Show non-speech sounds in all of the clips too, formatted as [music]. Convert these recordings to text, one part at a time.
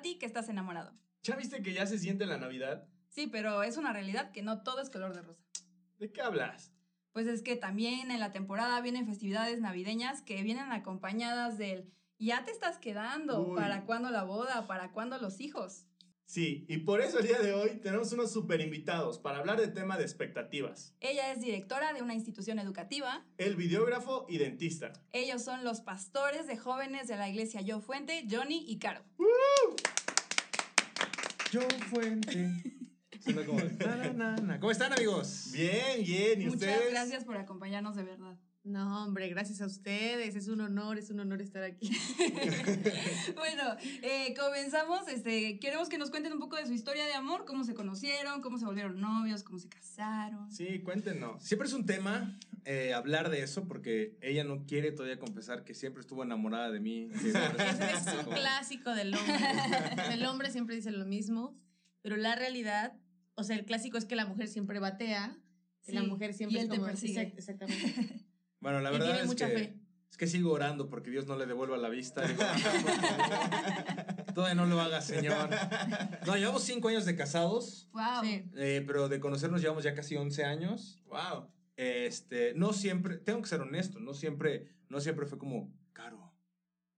ti que estás enamorado. ¿Ya viste que ya se siente la Navidad? Sí, pero es una realidad que no todo es color de rosa. ¿De qué hablas? Pues es que también en la temporada vienen festividades navideñas que vienen acompañadas del ya te estás quedando, Uy. ¿para cuándo la boda? ¿Para cuándo los hijos? Sí, y por eso el día de hoy tenemos unos super invitados para hablar del tema de expectativas. Ella es directora de una institución educativa. El videógrafo y dentista. Ellos son los pastores de jóvenes de la iglesia Yo Fuente, Johnny y Caro. Yo Fuente. [laughs] Como. ¿Cómo están, amigos? Bien, bien, ¿y Muchas ustedes? gracias por acompañarnos de verdad. No, hombre, gracias a ustedes. Es un honor, es un honor estar aquí. [laughs] Bueno, eh, comenzamos. Este, queremos que nos cuenten un poco de su historia de amor, cómo se conocieron, cómo se volvieron novios, cómo se casaron. Sí, cuéntenos. Siempre es un tema eh, hablar de eso porque ella no quiere todavía confesar que siempre estuvo enamorada de mí. [laughs] que es un [laughs] clásico del hombre. El hombre siempre dice lo mismo, pero la realidad, o sea, el clásico es que la mujer siempre batea, que la Sí, mujer siempre y él es te como- persigue. Exact- exactamente. Bueno, la verdad es mucha que, fe. es que sigo orando porque Dios no le devuelva la vista. Digo, "Ah, por favor, Todavía no lo haga, Señor. No, llevamos cinco años de casados, Wow. Sí. eh, pero de conocernos llevamos ya casi 11 años. Wow. Este, no siempre, tengo que ser honesto, no siempre, no siempre fue como, Caro,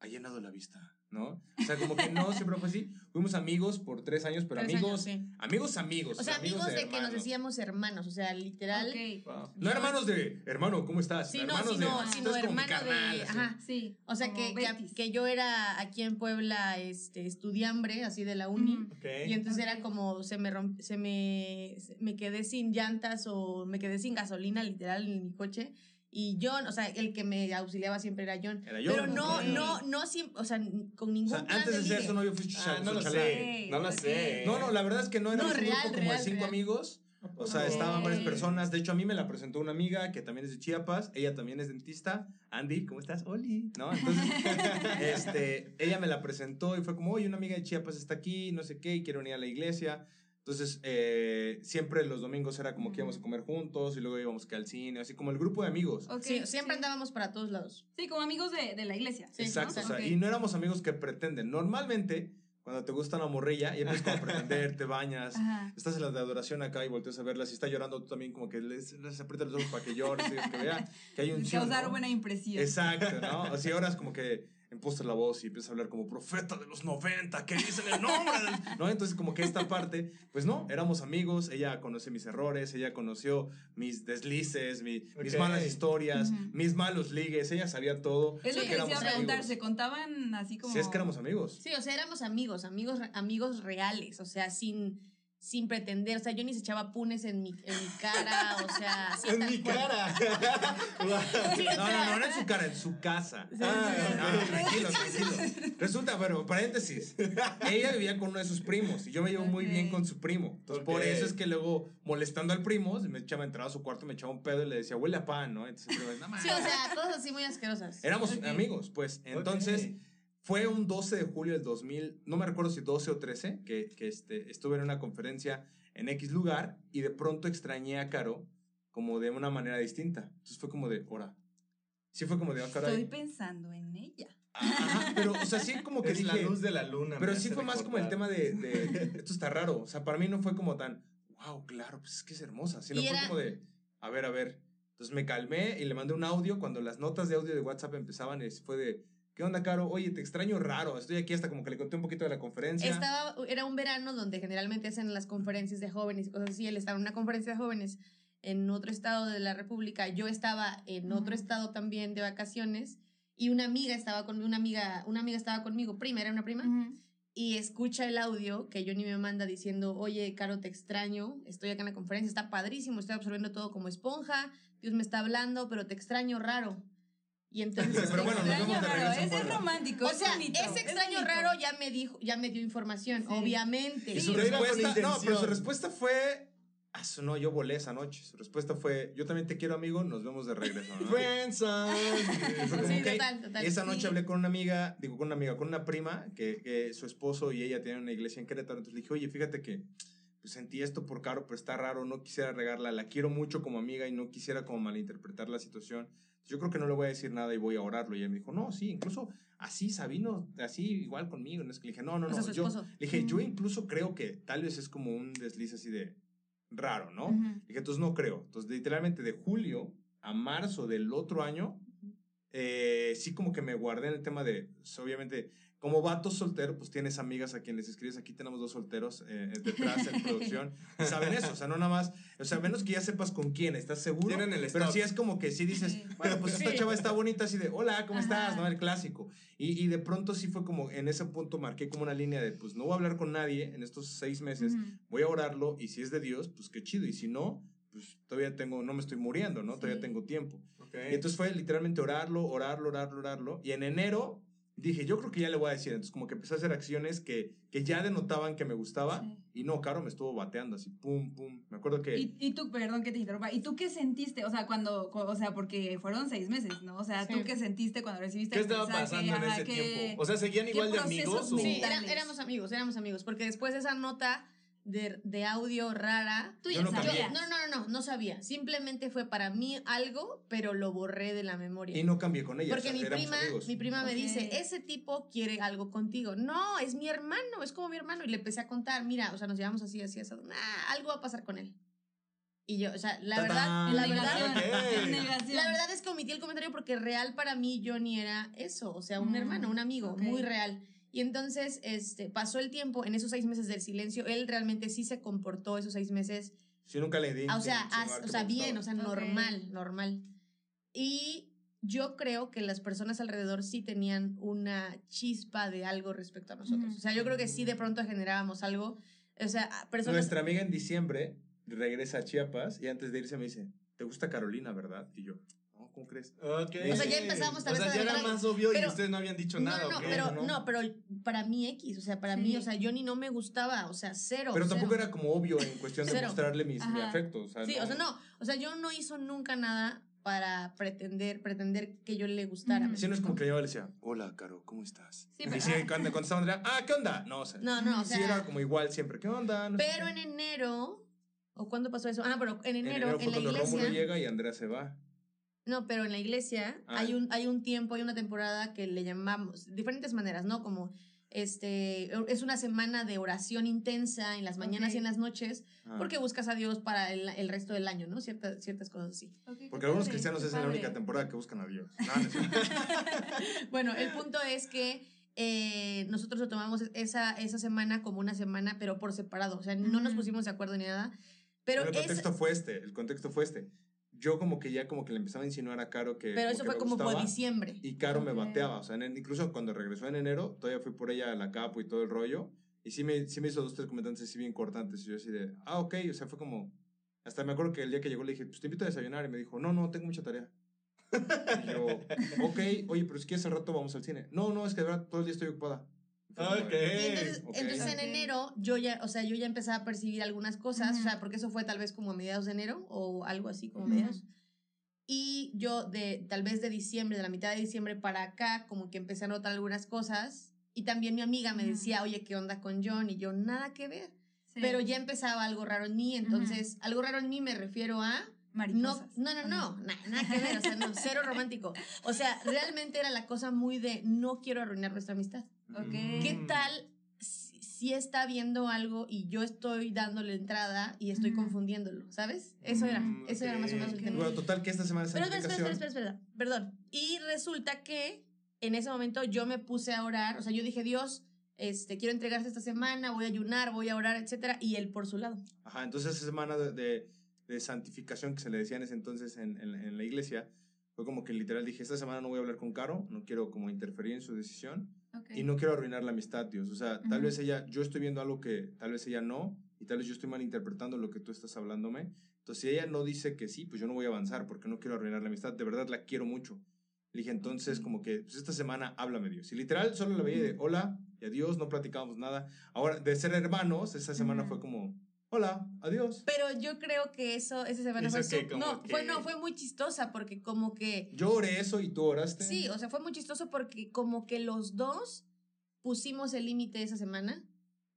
ha llenado la vista, ¿no? O sea, como que no siempre fue así. Fuimos amigos por tres años, pero Tres amigos, años, sí. amigos, amigos. O sea, amigos de, que nos decíamos hermanos, o sea, literal. Wow. No hermanos de, hermano, ¿cómo estás? Sí, no, hermanos sino, de, sino "Estás como mi hermano carnal", de. así. Ajá. Sí. O sea, que, que, yo era aquí en Puebla este, estudiambre, así de la uni. Y entonces era como se me romp- se me se- me quedé sin llantas o me quedé sin gasolina literal en mi coche y John, o sea, el que me auxiliaba siempre era John. Era John, Pero no no no siempre, o sea, con O ningún sea, plan antes de ser su novio fuiste Ah, no lo sé. No lo sé. No, no, la verdad es que no éramos No, un real, grupo como de real, cinco real. amigos. O sea, Ok. estaban varias personas. De hecho, a mí me la presentó una amiga que también es de Chiapas. Ella también es dentista. Andy, ¿cómo estás? Oli. ¿No? Entonces, [laughs] este, ella me la presentó y fue como, oye, una amiga de Chiapas está aquí, no sé qué, y quiero venir a la iglesia. Entonces, eh, siempre los domingos era como que íbamos a comer juntos y luego íbamos que al cine, así como el grupo de amigos. Ok, Sí, siempre sí. andábamos para todos lados. Sí, como amigos de, de la iglesia. Sí, Exacto, ¿no? o sea, Ok. y no éramos amigos que pretenden. Normalmente, cuando te gusta una morrilla y empiezas como a pretender, te bañas, Ajá. estás en la de adoración acá y volteas a verla, si está llorando tú también como que les, les aprietas los ojos para que llore, que vea que hay un Causar buena impresión. Exacto, ¿no? O sea, [laughs] ahora es como que impostas la voz y empiezas a hablar como profeta de los 90 que dicen el nombre del... ¿No? Entonces como que esta parte, pues no, éramos amigos, ella conoce mis errores, ella conoció mis deslices, mi- mis malas historias, mis malos ligues, ella sabía todo. Es lo Sí, que les iba éramos a preguntar. ¿se contaban así como...? Si es que éramos amigos. Sí, o sea, éramos amigos, amigos amigos reales, o sea, sin sin pretender, o sea, yo ni se echaba punes en mi, en mi cara, o sea, así En mi cual. cara. [laughs] [laughs] No, no, no, no en su cara, en su casa. Ah, No, tranquilo, tranquilo. Resulta, bueno, paréntesis. Ella vivía con uno de sus primos y yo me llevo muy bien con su primo. Entonces, por eso es que luego, molestando al primo, se me echaba, entraba a su cuarto, me echaba un pedo y le decía, huele a pan, ¿no? Entonces, el primo, "No mames". Sí, o sea, cosas así muy asquerosas. Éramos amigos, pues. Entonces. Fue un 12 de julio del 2000, no me recuerdo si 12 o 13, que, que este, estuve en una conferencia en X lugar y de pronto extrañé a Caro como de una manera distinta. Entonces fue como de, hora. Sí fue como de, caray. Estoy pensando en ella. Ajá, pero, o sea, sí [laughs] como que es dije... la luz de la luna. Pero sí fue más como el recordar. tema de, de- [laughs] Esto está raro. O sea, para mí no fue como tan... Wow, claro, pues es que es hermosa. Sino fue era- como de... A ver, a ver. Entonces me calmé y le mandé un audio cuando las notas de audio de WhatsApp empezaban y fue de... ¿Qué onda, Caro? Oye, te extraño raro. Estoy aquí hasta como que le conté un poquito de la conferencia. Estaba, era un verano donde generalmente hacen las conferencias de jóvenes y cosas así. Él estaba en una conferencia de jóvenes en otro estado de la República. Yo estaba en otro estado también de vacaciones y una amiga estaba con una amiga, una amiga estaba conmigo, prima, era una prima, Ujú. y escucha el audio que Johnny me manda diciendo, oye, Caro, te extraño, estoy acá en la conferencia, está padrísimo, estoy absorbiendo todo como esponja, Dios me está hablando, pero te extraño raro. Y entonces... Pero bueno, nos Extraño vemos de raro, Ese es romántico. O es sea, bonito, ese es extraño bonito. raro ya me dijo, ya me dio información, Sí. obviamente. Y Sí, su con respuesta, no, pero su respuesta fue, ah, su- no, yo volé esa noche. Su respuesta fue, yo también te quiero, amigo, nos vemos de regreso. ¿no? [laughs] Como, Sí, total, total. Esa noche Sí. hablé con una amiga, digo con una amiga, con una prima, que, que su esposo y ella tienen una iglesia en Querétaro. Entonces le dije, oye, fíjate que pues sentí esto por Caro, pero está raro, no quisiera regarla, la quiero mucho como amiga y no quisiera como malinterpretar la situación. Yo creo que no le voy a decir nada y voy a orarlo. Y ella me dijo, no, sí, incluso así, Sabino, así, igual conmigo. No es que le dije, no, no, O no. sea, yo, le dije, yo incluso creo que tal vez es como un desliz así de raro, ¿no? Le dije, entonces no creo. Entonces, literalmente de julio a marzo del otro año, eh, sí como que me guardé en el tema de, obviamente, como vato soltero, pues tienes amigas a quien les escribes. Aquí tenemos dos solteros eh, detrás en producción. y saben eso, o sea, no nada más, o sea, menos que ya sepas con quién, ¿estás seguro? Tienen el Pero sí es como que sí dices, bueno, pues esta Sí. chava está bonita, así de, hola, ¿cómo estás? Ajá. ¿No? El clásico. Y, y de pronto sí fue como, en ese punto marqué como una línea de, pues no voy a hablar con nadie en estos seis meses, Ujú. voy a orarlo y si es de Dios, pues qué chido. Y si no, pues todavía tengo, no me estoy muriendo, ¿no? Todavía Sí. tengo tiempo. Ok. Y entonces fue literalmente orarlo, orarlo, orarlo, orarlo. Y en enero dije, yo creo que ya le voy a decir. Entonces como que empecé a hacer acciones que, que ya denotaban que me gustaba. Sí. Y no, Caro me estuvo bateando así, pum, pum. Me acuerdo que... Y, y tú, perdón que te interrumpa, ¿y tú qué sentiste? O sea, cuando, cu- o sea, porque fueron seis meses, ¿no? O sea, Sí. ¿tú qué sentiste cuando recibiste ¿Qué el estaba mensaje? pasando en ese ¿qué- tiempo? O sea, ¿seguían igual de amigos? o- Sí, era- éramos amigos, éramos amigos, porque después de esa nota de, de audio rara, Tú Yo ya no sabías. no, no, no, no, no sabía. Simplemente fue para mí algo, pero lo borré de la memoria. Y no cambié con ella. Porque o sea, mi prima, mi prima me dice, ese tipo quiere algo contigo. No, es mi hermano, es como mi hermano. Y le empecé a contar, mira, o sea, nos llevamos así, así, así. Nah, algo va a pasar con él. Y yo, o sea, la verdad, En la negación, verdad, la verdad es que omití el comentario porque real para mí Johnny era eso, o sea, un Mm, hermano, un amigo, muy real. Y entonces, este, pasó el tiempo, en esos seis meses del silencio, él realmente sí se comportó esos seis meses Sí, nunca le di. Ah, o sea, as- o sea, bien, o sea, normal, normal. Y yo creo que las personas alrededor sí tenían una chispa de algo respecto a nosotros. O sea, yo creo que sí de pronto generábamos algo. O sea, personas... Nuestra amiga en diciembre regresa a Chiapas y antes de irse me dice, ¿te gusta Carolina, verdad? Y yo, ¿cómo crees? Ok. O sea, ya empezamos tal O vez sea, a ya era más obvio y ustedes no habían dicho No, nada. no, no, ¿ok? pero, no, pero para mí X, o sea, para Sí. mí, o sea, Johnny no me gustaba, o sea, cero. Pero tampoco cero. era como obvio en cuestión de mostrarle mis, mi afecto. O sea, Sí, o sea, no, o sea, yo no hizo nunca nada para pretender, pretender que yo le gustara. Sí, no es como que yo le decía, hola, Caro, ¿cómo estás? Sí, y pero- sí, cuando contestaba Andrea, ah, ¿qué onda? No, o sea, No, no, o sí sea, era como igual siempre, ¿qué onda? No pero en enero, ¿o cuándo pasó eso? Ah, pero en En enero, enero fue en la cuando iglesia... Rómulo llega y Andrea se va. No, pero en la iglesia Ah. hay, un, hay un tiempo, hay una temporada que le llamamos, diferentes maneras, ¿no? Como este, es una semana de oración intensa en las mañanas y en las noches, Ah. porque buscas a Dios para el, el resto del año, ¿no? Ciertas, ciertas cosas así. Porque algunos padre, cristianos es la única temporada que buscan a Dios. No, no es cierto. [laughs] Bueno, el punto es que eh, nosotros lo tomamos esa, esa semana como una semana, pero por separado, o sea, no nos pusimos de acuerdo ni nada. Pero, Pero el es- contexto fue este, el contexto fue este. Yo como que ya como que le empezaba a insinuar a Caro que pero eso que fue me como por gustaba, diciembre. Y Caro me Ok. bateaba, o sea, en- incluso cuando regresó en enero, todavía fui por ella a la capo y todo el rollo. Y sí me, sí me hizo dos, tres comentarios así bien cortantes. Y yo así de, ah, ok, o sea, fue como... Hasta me acuerdo que el día que llegó le dije, pues te invito a desayunar. Y me dijo, no, no, tengo mucha tarea. Y yo, [laughs] ok, oye, pero si quieres al rato vamos al cine. No, no, es que de verdad todo el día estoy ocupada. Y fue como de, Ok. Y entonces, ok. entonces en enero yo ya, o sea, yo ya empezaba a percibir algunas cosas, Ujú. o sea, porque eso fue tal vez como a mediados de enero o algo así como Ujú. mediados. Y yo de tal vez de diciembre, de la mitad de diciembre para acá, como que empecé a notar algunas cosas y también mi amiga me Ujú. decía, "Oye, ¿qué onda con John?" y yo, "Nada que ver." Sí. Pero ya empezaba algo raro en mí, entonces, algo raro en mí me refiero a no, Mariposas. no, no, ¿o no, na- nada que ver, o sea, no, cero [laughs] romántico. O sea, realmente era la cosa muy de no quiero arruinar nuestra amistad. Ok. ¿Qué Mm. tal si, si está viendo algo y yo estoy dándole entrada y estoy Ujú. confundiéndolo, ¿sabes? Eso era, Mm, eso era más o menos el tema. Bueno, total que esta semana de Pero espera, espera, santificación... espera, espera, espera, perdón. Y resulta que en ese momento yo me puse a orar, o sea, yo dije, Dios, este, quiero entregarte esta semana, voy a ayunar, voy a orar, etcétera, y él por su lado. Ajá, entonces esa semana de, de, de santificación que se le decía en ese entonces en, en, en la iglesia, fue como que literal dije, esta semana no voy a hablar con Caro, no quiero como interferir en su decisión Y no quiero arruinar la amistad, Dios. O sea, tal vez ella, yo estoy viendo algo que tal vez ella no, y tal vez yo estoy malinterpretando lo que tú estás hablándome. Entonces, si ella no dice que sí, pues yo no voy a avanzar porque no quiero arruinar la amistad. De verdad la quiero mucho. Le dije, entonces, como que, pues esta semana háblame, Dios. Y literal, solo la veía de hola y adiós, no platicábamos nada. Ahora, de ser hermanos, esa semana fue como, hola, adiós. Pero yo creo que eso, esa semana fue, que su- como no, que- fue, no, fue muy chistosa porque como que Yo oré eso y tú oraste. Sí, o sea, fue muy chistoso porque como que los dos pusimos el límite esa semana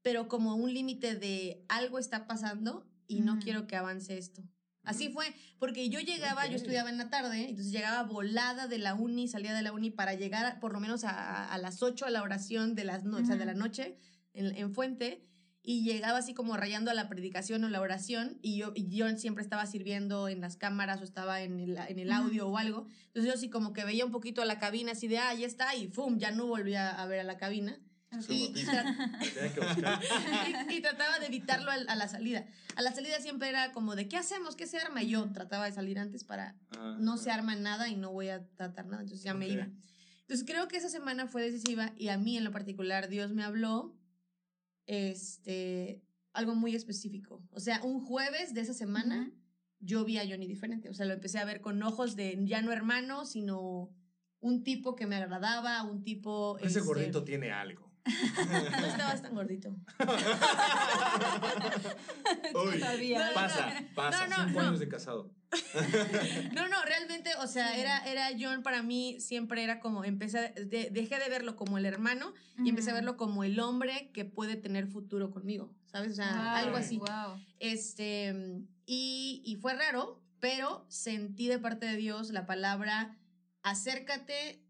pero como un límite de algo está pasando y no Ujú. quiero que avance esto. Así fue, porque yo llegaba, yo estudiaba en la tarde, entonces llegaba volada de la uni, salía de la uni para llegar por lo menos a, a las 8 a la oración de, las no- o sea, de la noche en, en Fuente y llegaba así como rayando a la predicación o la oración y yo, y yo siempre estaba sirviendo en las cámaras o estaba en el, en el audio o algo. Entonces yo así como que veía un poquito a la cabina así de, ah, ya está, y ¡fum! Ya no volvía a ver a la cabina. Ok. Y, tra- [laughs] [laughs] trataba de evitarlo a, la salida. A la salida siempre era como de, ¿qué hacemos? ¿Qué se arma? Y yo trataba de salir antes para, Ah, no se arma nada y no voy a tratar nada, entonces ya me iba. Entonces creo que esa semana fue decisiva y a mí en lo particular Dios me habló este algo muy específico. O sea, un jueves de esa semana yo vi a Johnny diferente, o sea, lo empecé a ver con ojos de ya no hermano, sino un tipo que me agradaba, un tipo Ese este, gordito tiene algo. [laughs] [laughs] no estabas tan gordito. Uy, Sabía. No, pasa, pasa. no, Cinco no. años de casado. [laughs] No, no, realmente, o sea, era, era John para mí siempre era como, empecé, a- de- dejé de verlo como el hermano y empecé a verlo como el hombre que puede tener futuro conmigo, ¿sabes? O sea, Wow, algo así. Wow. Este, y, y fue raro, pero sentí de parte de Dios la palabra, acércate,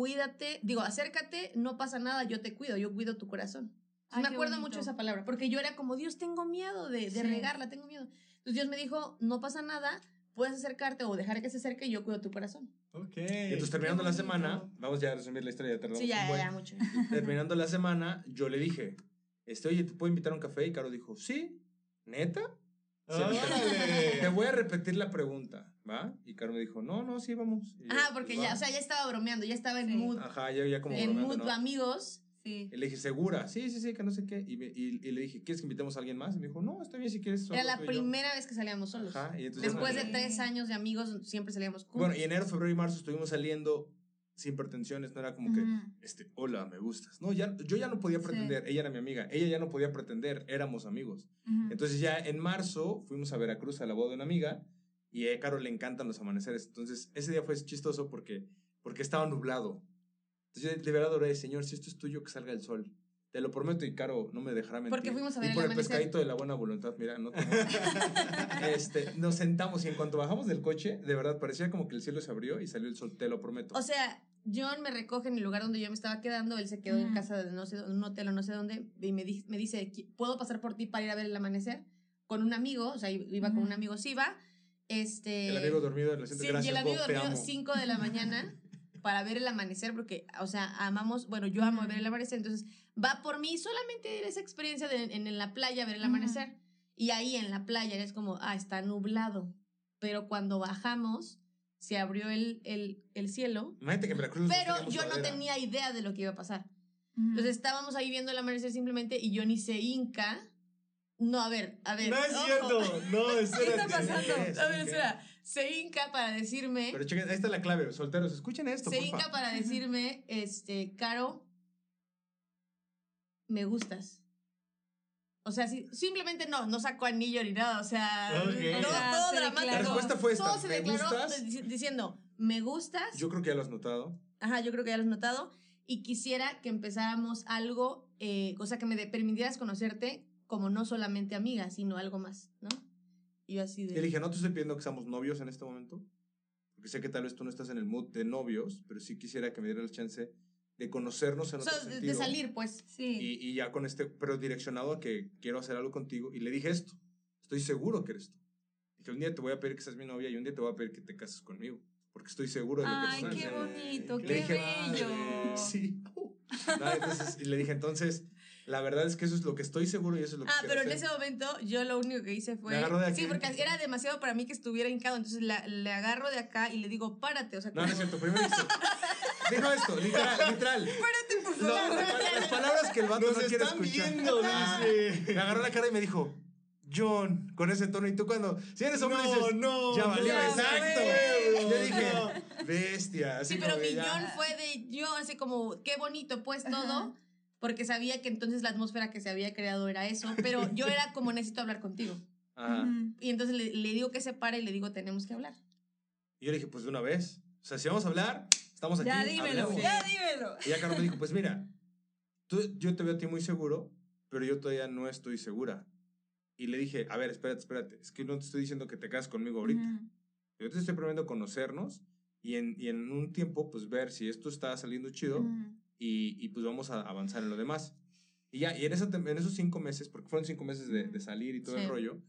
cuídate, digo, acércate, no pasa nada, yo te cuido, yo cuido tu corazón. Ay, me acuerdo bonito. mucho esa palabra, porque yo era como, Dios, tengo miedo de, de Sí. regarla, tengo miedo. Entonces Dios me dijo, no pasa nada, puedes acercarte o dejar que se acerque y yo cuido tu corazón. Ok. Y entonces terminando la semana, vamos ya a resumir la historia, ya Sí, ya, ya, ya, mucho. [laughs] Terminando la semana, yo le dije, este, oye, ¿te puedo invitar a un café? Y Caro dijo, sí, ¿neta? [laughs] Te ¡Órale! voy a repetir la pregunta, ¿va? Y Caro me dijo, no, no, sí, vamos. Y yo, Ajá, porque "Va". ya, o sea, ya estaba bromeando, ya estaba en Sí. mood, Ajá, ya, ya como en mood ¿no? amigos. Sí. Y le dije, ¿segura? Sí, sí, sí, que no sé qué. Y, me- y- y le dije, ¿quieres que invitemos a alguien más? Y me dijo, no, está bien si quieres. solo Era la y yo". primera vez que salíamos solos. Ajá, y entonces Después de tres años de amigos, siempre salíamos juntos. Bueno, y enero, febrero y marzo estuvimos saliendo sin pretensiones, no era como que, este, hola, me gustas. No, ya, yo ya no podía Sí. pretender, ella era mi amiga, ella ya no podía pretender, éramos amigos. Entonces ya en marzo fuimos a Veracruz a la boda de una amiga y a Caro le encantan los amaneceres. Entonces ese día fue chistoso porque, porque estaba nublado. Entonces yo de verdad oré, Señor, si esto es tuyo, que salga el sol. Te lo prometo y Caro no me dejará mentir. Porque fuimos a ver y el por el amanecer. pescadito de la buena voluntad, mira, no te [laughs] este, Nos sentamos y en cuanto bajamos del coche, de verdad parecía como que el cielo se abrió y salió el sol, te lo prometo. O sea, John me recoge en el lugar donde yo me estaba quedando, él se quedó en Ujú. casa de no sé, dónde, un hotel o no sé dónde, y me, di- me dice, "Qui- ¿puedo pasar por ti para ir a ver el amanecer? Con un amigo, o sea, iba con un amigo Siva, este... el amigo dormido en la asiento, Sí, gracias, y el amigo Bob, dormido amo. 5 de la mañana [laughs] para ver el amanecer, porque, o sea, amamos, bueno, yo amo ver el amanecer, entonces va por mí solamente esa experiencia de en, en la playa ver el amanecer. Y ahí en la playa es como, ah, está nublado. Pero cuando bajamos, se abrió el, el, el cielo, Imagínate que en Veracruz pero yo no tenía idea de lo que iba a pasar. Ujú. Entonces estábamos ahí viendo el amanecer simplemente y yo ni se hinca. No, a ver, a ver. No es ojo. cierto. No, [laughs] está pasando? ¿Qué es? A ver, espera. Se hinca para decirme. Pero chequen, ahí está la clave, solteros, escuchen esto, se hinca para decirme, este, Caro, me gustas. O sea, sí, simplemente no, no sacó anillo ni nada, o sea, todo, O sea, todo se dramático. declaró. La respuesta fue esta, Todo se ¿me declaró gustas? dic- diciendo, me gustas. Yo creo que ya lo has notado. Ajá, yo creo que ya lo has notado. Y quisiera que empezáramos algo, eh, o sea, que me de- permitieras conocerte como no solamente amiga, sino algo más, ¿no? Y yo así Y le de... dije, no te estoy pidiendo que seamos novios en este momento, porque sé que tal vez tú no estás en el mood de novios, pero sí quisiera que me dieras la chance de conocernos en O sea, otro de, sentido. de salir, pues. Sí. Y, y ya con este, pero direccionado a que quiero hacer algo contigo. Y le dije esto, estoy seguro que eres tú. Dije, un día te voy a pedir que seas mi novia y un día te voy a pedir que te cases conmigo, porque estoy seguro de lo que Ay, tú qué eres. bonito, qué dije, bello. [laughs] Sí. No, entonces, y le dije, entonces, la verdad es que eso es lo que estoy seguro y eso es lo que Ah, pero en ese momento yo lo único que hice fue... Me agarró de aquí. Sí, porque era demasiado para mí que estuviera hincado, entonces la- le agarro de acá y le digo, párate, o sea, No, no es cierto. Primero dice. Dijo esto, literal, literal. Espérate, por No, favor. las palabras que el vato Nos no quiere están escuchar. viendo, Ah, dice. Me agarró la cara y me dijo, John, con ese tono. Y tú cuando, si eres hombre, No, dices, no, ya no, valió, exacto. Yo dije, no. bestia. Así Sí, pero mi ya- John fue de yo, así como, qué bonito, pues todo, Ajá. Porque sabía que entonces la atmósfera que se había creado era eso, pero yo era [laughs] como, necesito hablar contigo. Ajá. Y entonces le, le digo que se pare y le digo, tenemos que hablar. Y yo le dije, pues de una vez. O sea, si vamos a hablar, estamos aquí. Ya dímelo, hablemos. ya dímelo. Y ya Carlos me dijo, pues mira, tú, yo te veo a ti muy seguro, pero yo todavía no estoy segura. Y le dije, a ver, espérate, espérate, es que no te estoy diciendo que te cases conmigo ahorita. Yo te estoy prometiendo conocernos y en, y en un tiempo, pues ver si esto está saliendo chido Ujú. Y, y, pues vamos a avanzar en lo demás. Y ya, y en, esa, en esos cinco meses, porque fueron cinco meses de, de salir y todo Sí. el rollo,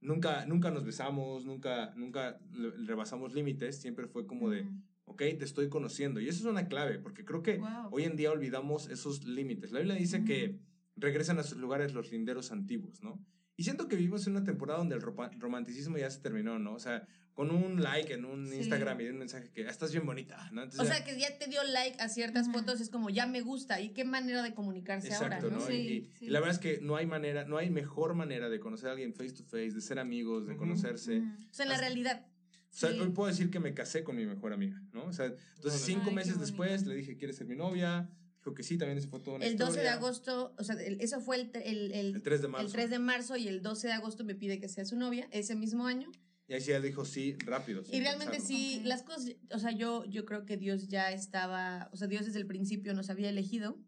nunca, nunca nos besamos, nunca, nunca rebasamos límites, siempre fue como de, ok, te estoy conociendo. Y eso es una clave, porque creo que Wow. hoy en día olvidamos esos límites. La Biblia dice que regresan a sus lugares los linderos antiguos, ¿no? Y siento que vivimos en una temporada donde el romanticismo ya se terminó, ¿no? O sea, con un like en un Sí. Instagram y un mensaje que "Ah, estás bien bonita, ¿no? Entonces O ya- sea, que ya te dio like a ciertas Ujú. fotos, es como, ya me gusta. ¿Y qué manera de comunicarse Exacto, ahora, ¿no? no? Sí, Y- sí. y la verdad es que no hay manera, no hay mejor manera de conocer a alguien face to face, de ser amigos, de Ujú. conocerse. Ujú. O sea, en la Hasta- realidad. O sea, Sí. hoy puedo decir que me casé con mi mejor amiga, ¿no? O sea, entonces cinco Ay, qué meses después le dije, ¿quieres ser mi novia? Dijo que sí, también se fue una El 12 de agosto, o sea, el- eso fue el, el, el, El 3 de marzo. el 3 de marzo y el 12 de agosto me pide que sea su novia ese mismo año. Y ahí sí ella dijo sí, rápido. Y realmente pensarlo. sí, Ok. las cosas, o sea, yo, yo creo que Dios ya estaba, o sea, Dios desde el principio nos había elegido,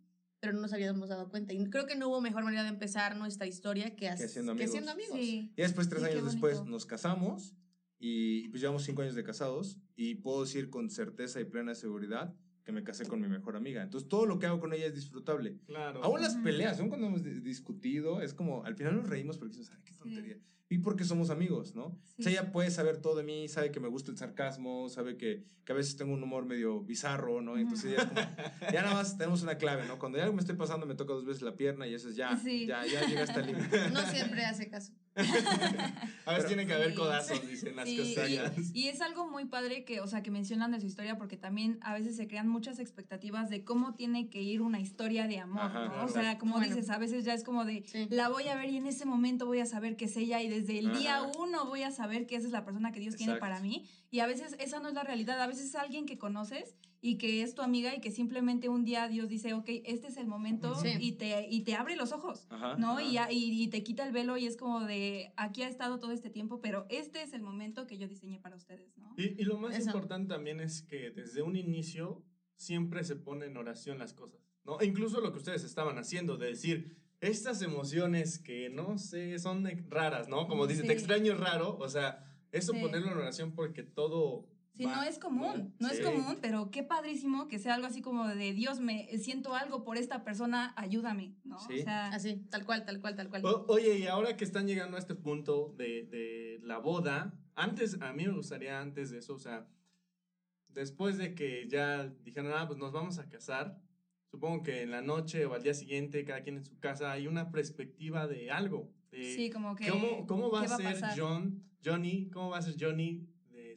pero no nos habíamos dado cuenta. Y creo que no hubo mejor manera de empezar nuestra historia que, as- Que siendo amigos. siendo amigos. Sí. Y después, tres Sí, años después, nos casamos y pues llevamos cinco años de casados y puedo decir con certeza y plena seguridad que me casé con mi mejor amiga. Entonces todo lo que hago con ella es disfrutable. Claro. Aún las peleas, aún cuando hemos di- discutido, es como, al final nos reímos porque decimos, ay, qué Sí. tontería. Y porque somos amigos, ¿no? Sí. O sea, ella puede saber todo de mí, sabe que me gusta el sarcasmo, sabe que, que a veces tengo un humor medio bizarro, ¿no? Entonces ella es como, ya nada más tenemos una clave, ¿no? Cuando ya algo me estoy pasando, me toca dos veces la pierna y eso es ya, Sí. ya, ya llega hasta el límite. No siempre hace caso. [laughs] A veces tiene que haber Sí. codazos, dicen las Sí, costeñas. y, y es algo muy padre que, o sea, que mencionan de su historia porque también a veces se crean muchas expectativas de cómo tiene que ir una historia de amor, Ajá, ¿no? claro. O sea, como Bueno. dices, a veces ya es como de, Sí. la voy a ver y en ese momento voy a saber que es ella y desde el día uno voy a saber que esa es la persona que Dios tiene Exacto. para mí. Y a veces esa no es la realidad, a veces es alguien que conoces y que es tu amiga y que simplemente un día Dios dice, ok, este es el momento Sí. y, te, y te abre los ojos. Ajá, ¿no? ajá. Y, y, te quita el velo y es como de, aquí ha estado todo este tiempo, pero este es el momento que yo diseñé para ustedes, ¿no? Y, y lo más Eso. importante también es que desde un inicio siempre se pone en oración las cosas, ¿no? E incluso lo que ustedes estaban haciendo, de decir, estas emociones que no sé, son raras, ¿no? Como dice, Sí. te extraño es raro, o sea, eso Sí. ponerlo en oración porque todo... Sí, va, no es común, no, es Sí. común, pero qué padrísimo que sea algo así como de Dios, me siento algo por esta persona, ayúdame, ¿no? Sí. O sea, Así, tal cual, tal cual, tal cual. O- oye, y ahora que están llegando a este punto de, de la boda, antes, a mí me gustaría antes de eso, o sea, después de que ya dijeron, ah, pues nos vamos a casar, supongo que en la noche o al día siguiente, cada quien en su casa, hay una perspectiva de algo. De sí, como que... ¿cómo, cómo va ¿qué a ser pasar? John, Johnny, cómo va a ser Johnny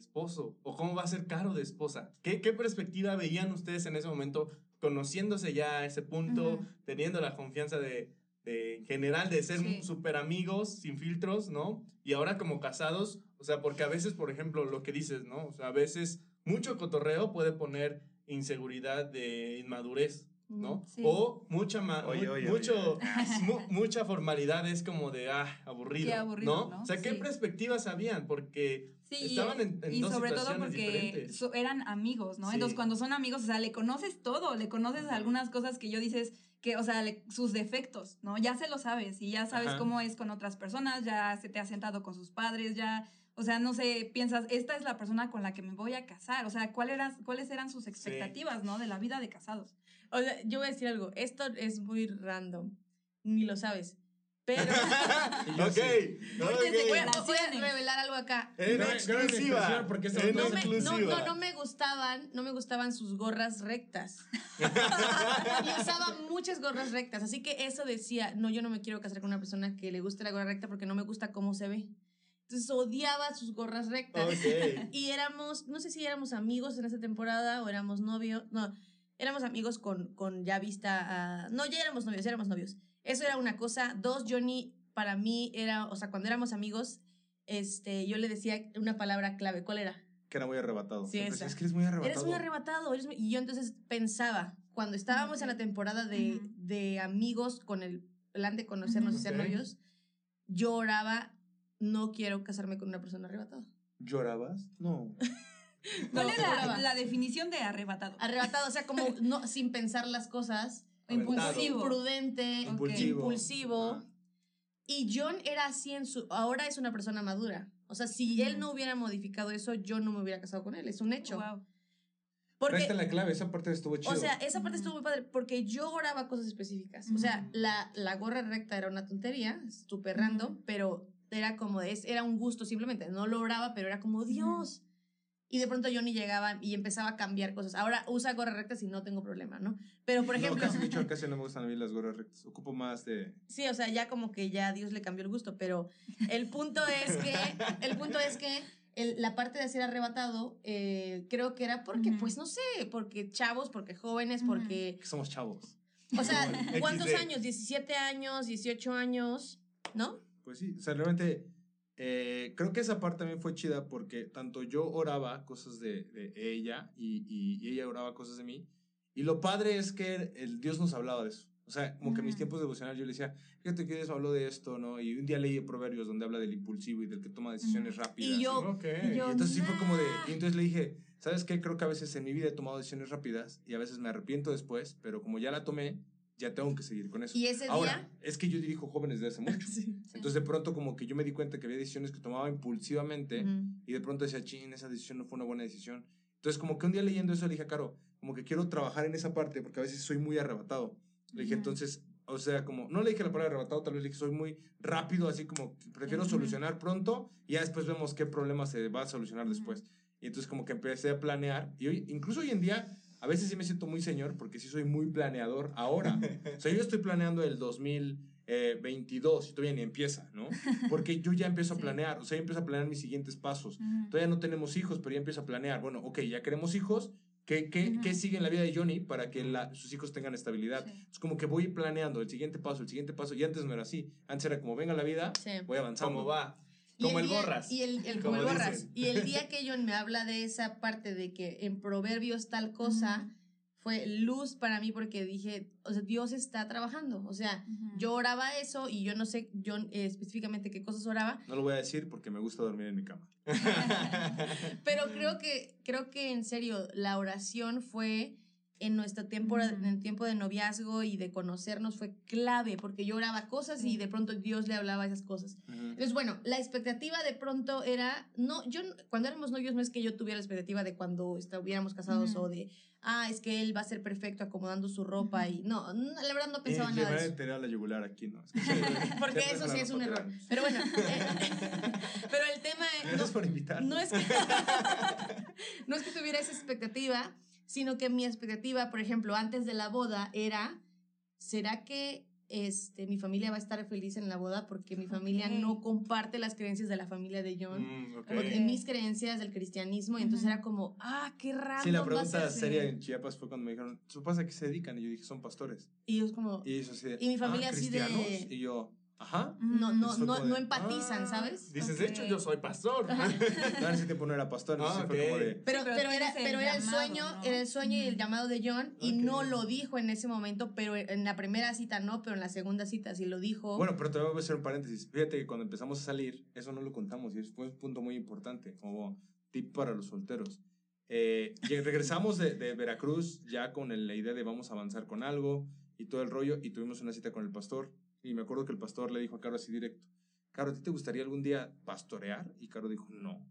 esposo? ¿O cómo va a ser Caro de esposa? ¿Qué, qué perspectiva veían ustedes en ese momento, conociéndose ya a ese punto, teniendo la confianza de, de, en general, de ser Sí. súper amigos, sin filtros, ¿no? Y ahora como casados, o sea, porque a veces, por ejemplo, lo que dices, ¿no? O sea, a veces mucho cotorreo puede poner inseguridad de inmadurez, ¿no? Sí. O mucha ma- Oye, mu- oye, mucho, oye. [laughs] mu- mucha formalidad es como de, ah, aburrido, Qué aburrido, ¿no? ¿no? O sea, ¿qué Sí. perspectivas habían? Porque Sí, estaban en, en y dos sobre todo porque diferentes. so- eran amigos, ¿no? Sí. Entonces, cuando son amigos, o sea, le conoces todo, le conoces algunas cosas que yo dices que, o sea, le- sus defectos, ¿no? Ya se lo sabes y ya sabes Ajá. cómo es con otras personas, ya se te ha sentado con sus padres, ya, o sea, no sé, piensas, esta es la persona con la que me voy a casar, o sea, ¿cuál eran, ¿cuáles eran sus expectativas, ¿no? De la vida de casados. O sea, yo voy a decir algo, esto es muy random, ni lo sabes, pero [laughs] ok, sí. ok. voy, a, voy a revelar algo acá. En gran exclusiva. porque en no No me, no, exclusiva. no, no me gustaban, no me gustaban sus gorras rectas. [laughs] y usaba muchas gorras rectas, así que eso decía, no, yo no me quiero casar con una persona que le guste la gorra recta porque no me gusta cómo se ve. Entonces odiaba sus gorras rectas. Ok. Y éramos, no sé si éramos amigos en esa temporada o éramos novios, no, éramos amigos con, con ya vista a... No, ya éramos novios, éramos novios. Eso era una cosa. Dos, Johnny para mí era, o sea, cuando éramos amigos, este, yo le decía una palabra clave. ¿Cuál era? Que era muy arrebatado. Sí, esa. Es que eres muy arrebatado. Eres muy arrebatado. eres muy-". Y yo entonces pensaba, cuando estábamos en la temporada de, de amigos con el plan de conocernos y ser novios, yo oraba, no quiero casarme con una persona arrebatada. ¿Llorabas? No. [laughs] [laughs] ¿Cuál No, es la, definición de arrebatado? Arrebatado, o sea, como [laughs] no, sin pensar las cosas. Impulsivo. imprudente, Impulsivo. impulsivo. Ah. Y John era así en su. Ahora es una persona madura. O sea, si él no hubiera modificado eso, yo no me hubiera casado con él. Es un hecho. Wow. Porque, Pero esta es la clave, esa parte estuvo chido. o sea, esa parte estuvo muy padre porque yo oraba cosas específicas. O sea, la, la gorra recta era una tontería, súper random, pero era como, es, era un gusto simplemente. No lo oraba, pero era como, Dios. Y de pronto yo ni llegaba y empezaba a cambiar cosas. Ahora usa gorra recta si no tengo problema, ¿no? Pero, por ejemplo, No, casi dicho, casi no me gustan a mí las gorras rectas. Ocupo más de. Sí, o sea, ya como que ya Dios le cambió el gusto, pero el punto es que, el punto es que el- la parte de ser arrebatado, eh, creo que era porque, pues no sé, porque chavos, porque jóvenes, Ujú. porque, que somos chavos. o sea, XD. ¿cuántos años? 17 años, 18 años, ¿no? Pues sí, o sea, realmente eh, creo que esa parte también fue chida porque tanto yo oraba cosas de, de ella y, y- y ella oraba cosas de mí. Y lo padre es que el Dios nos hablaba de eso. O sea, como que en mis tiempos devocionales yo le decía, fíjate que Dios habló de esto, ¿no? Y un día leí Proverbios donde habla del impulsivo y del que toma decisiones rápidas. Y yo- Ok. y yo- Y entonces sí fue como de. Y entonces le dije, ¿sabes qué? Creo que a veces en mi vida he tomado decisiones rápidas y a veces me arrepiento después, pero como ya la tomé, ya tengo que seguir con eso. Y ese Ahora, día, es que yo dirijo jóvenes desde hace mucho. [laughs] Sí. Entonces de pronto como que yo me di cuenta que había decisiones que tomaba impulsivamente y de pronto decía, chin, esa decisión no fue una buena decisión. Entonces como que un día leyendo eso le dije a Caro, como que quiero trabajar en esa parte porque a veces soy muy arrebatado. Le dije, entonces, o sea, como, no le dije la palabra arrebatado, tal vez le dije, soy muy rápido, así como, prefiero solucionar pronto y ya después vemos qué problema se va a solucionar después. Y entonces como que empecé a planear y hoy, incluso hoy en día, a veces sí me siento muy señor porque sí soy muy planeador ahora. [laughs] o sea, yo estoy planeando el 2022 y todavía ni empieza, ¿no? Porque yo ya empiezo a [laughs] planear, o sea, ya empiezo a planear mis siguientes pasos. Todavía no tenemos hijos, pero ya empiezo a planear. Bueno, ok, ya queremos hijos. ¿Qué, qué, qué sigue en la vida de Johnny para que la- sus hijos tengan estabilidad? Sí. Es como que voy planeando el siguiente paso, el siguiente paso. Y antes no era así. Antes era como venga la vida, Sí. voy avanzando. ¿Cómo va? Y Como el día- borras. Y el, el- como como el borras. dicen. Y el día que John me habla de esa parte de que en Proverbios tal cosa Ujú. fue luz para mí porque dije, o sea, Dios está trabajando. O sea, Ujú. yo oraba eso y yo no sé John eh, específicamente qué cosas oraba, No lo voy a decir porque me gusta dormir en mi cama. [laughs] pero creo [laughs] que creo que en serio la oración fue en nuestro tiempo Ujú. en el tiempo de noviazgo y de conocernos fue clave porque yo oraba cosas y de pronto Dios le hablaba esas cosas. Entonces, bueno, la expectativa de pronto era, no, yo cuando éramos novios no es que yo tuviera la expectativa de cuando estuviéramos casados Ujú. o de, ah, es que él va a ser perfecto acomodando su ropa y no, no, la verdad no pensaba nada llevar de a eso. enterar la yugular aquí, ¿no? Es que- [laughs] Porque eso es sí es un error. Pero bueno, eh, [laughs] pero el tema es, Gracias no, por invitar. no es que [laughs] no es que tuviera esa expectativa, sino que mi expectativa, por ejemplo, antes de la boda era, ¿será que este, mi familia va a estar feliz en la boda porque mi familia Ok. no comparte las creencias de la familia de John? Mm, ok. Porque mis creencias del cristianismo, y entonces Ujú. era como, ah, qué raro. Sí, la pregunta ser. seria en Chiapas fue cuando me dijeron, ¿sus papás a qué se dedican? Y yo dije, son pastores. Y yo es como, Y eso así de, Y mi familia "Ah, así de- ¿cristianos?". Y yo, ajá. no, no, fue no, no de, empatizan, "Ah". ¿sabes? Dices, de hecho, yo soy pastor. [laughs] No, en ese tiempo no era pastor, entonces Ah, fue como de, Pero, pero pero, era, tienes el pero era el llamado, sueño, ¿no? era el sueño y el llamado de John, y Ok. no lo dijo en ese momento, pero en la primera cita no, pero en la segunda cita sí lo dijo. Bueno, pero te voy a hacer un paréntesis. Fíjate que cuando empezamos a salir, eso no lo contamos y fue un punto muy importante, como tip para los solteros. Eh, y regresamos de, de Veracruz ya con el- la idea de vamos a avanzar con algo y todo el rollo y tuvimos una cita con el pastor y me acuerdo que el pastor le dijo a Caro así directo, Caro, ¿a ti te gustaría algún día pastorear? Y Caro dijo, no.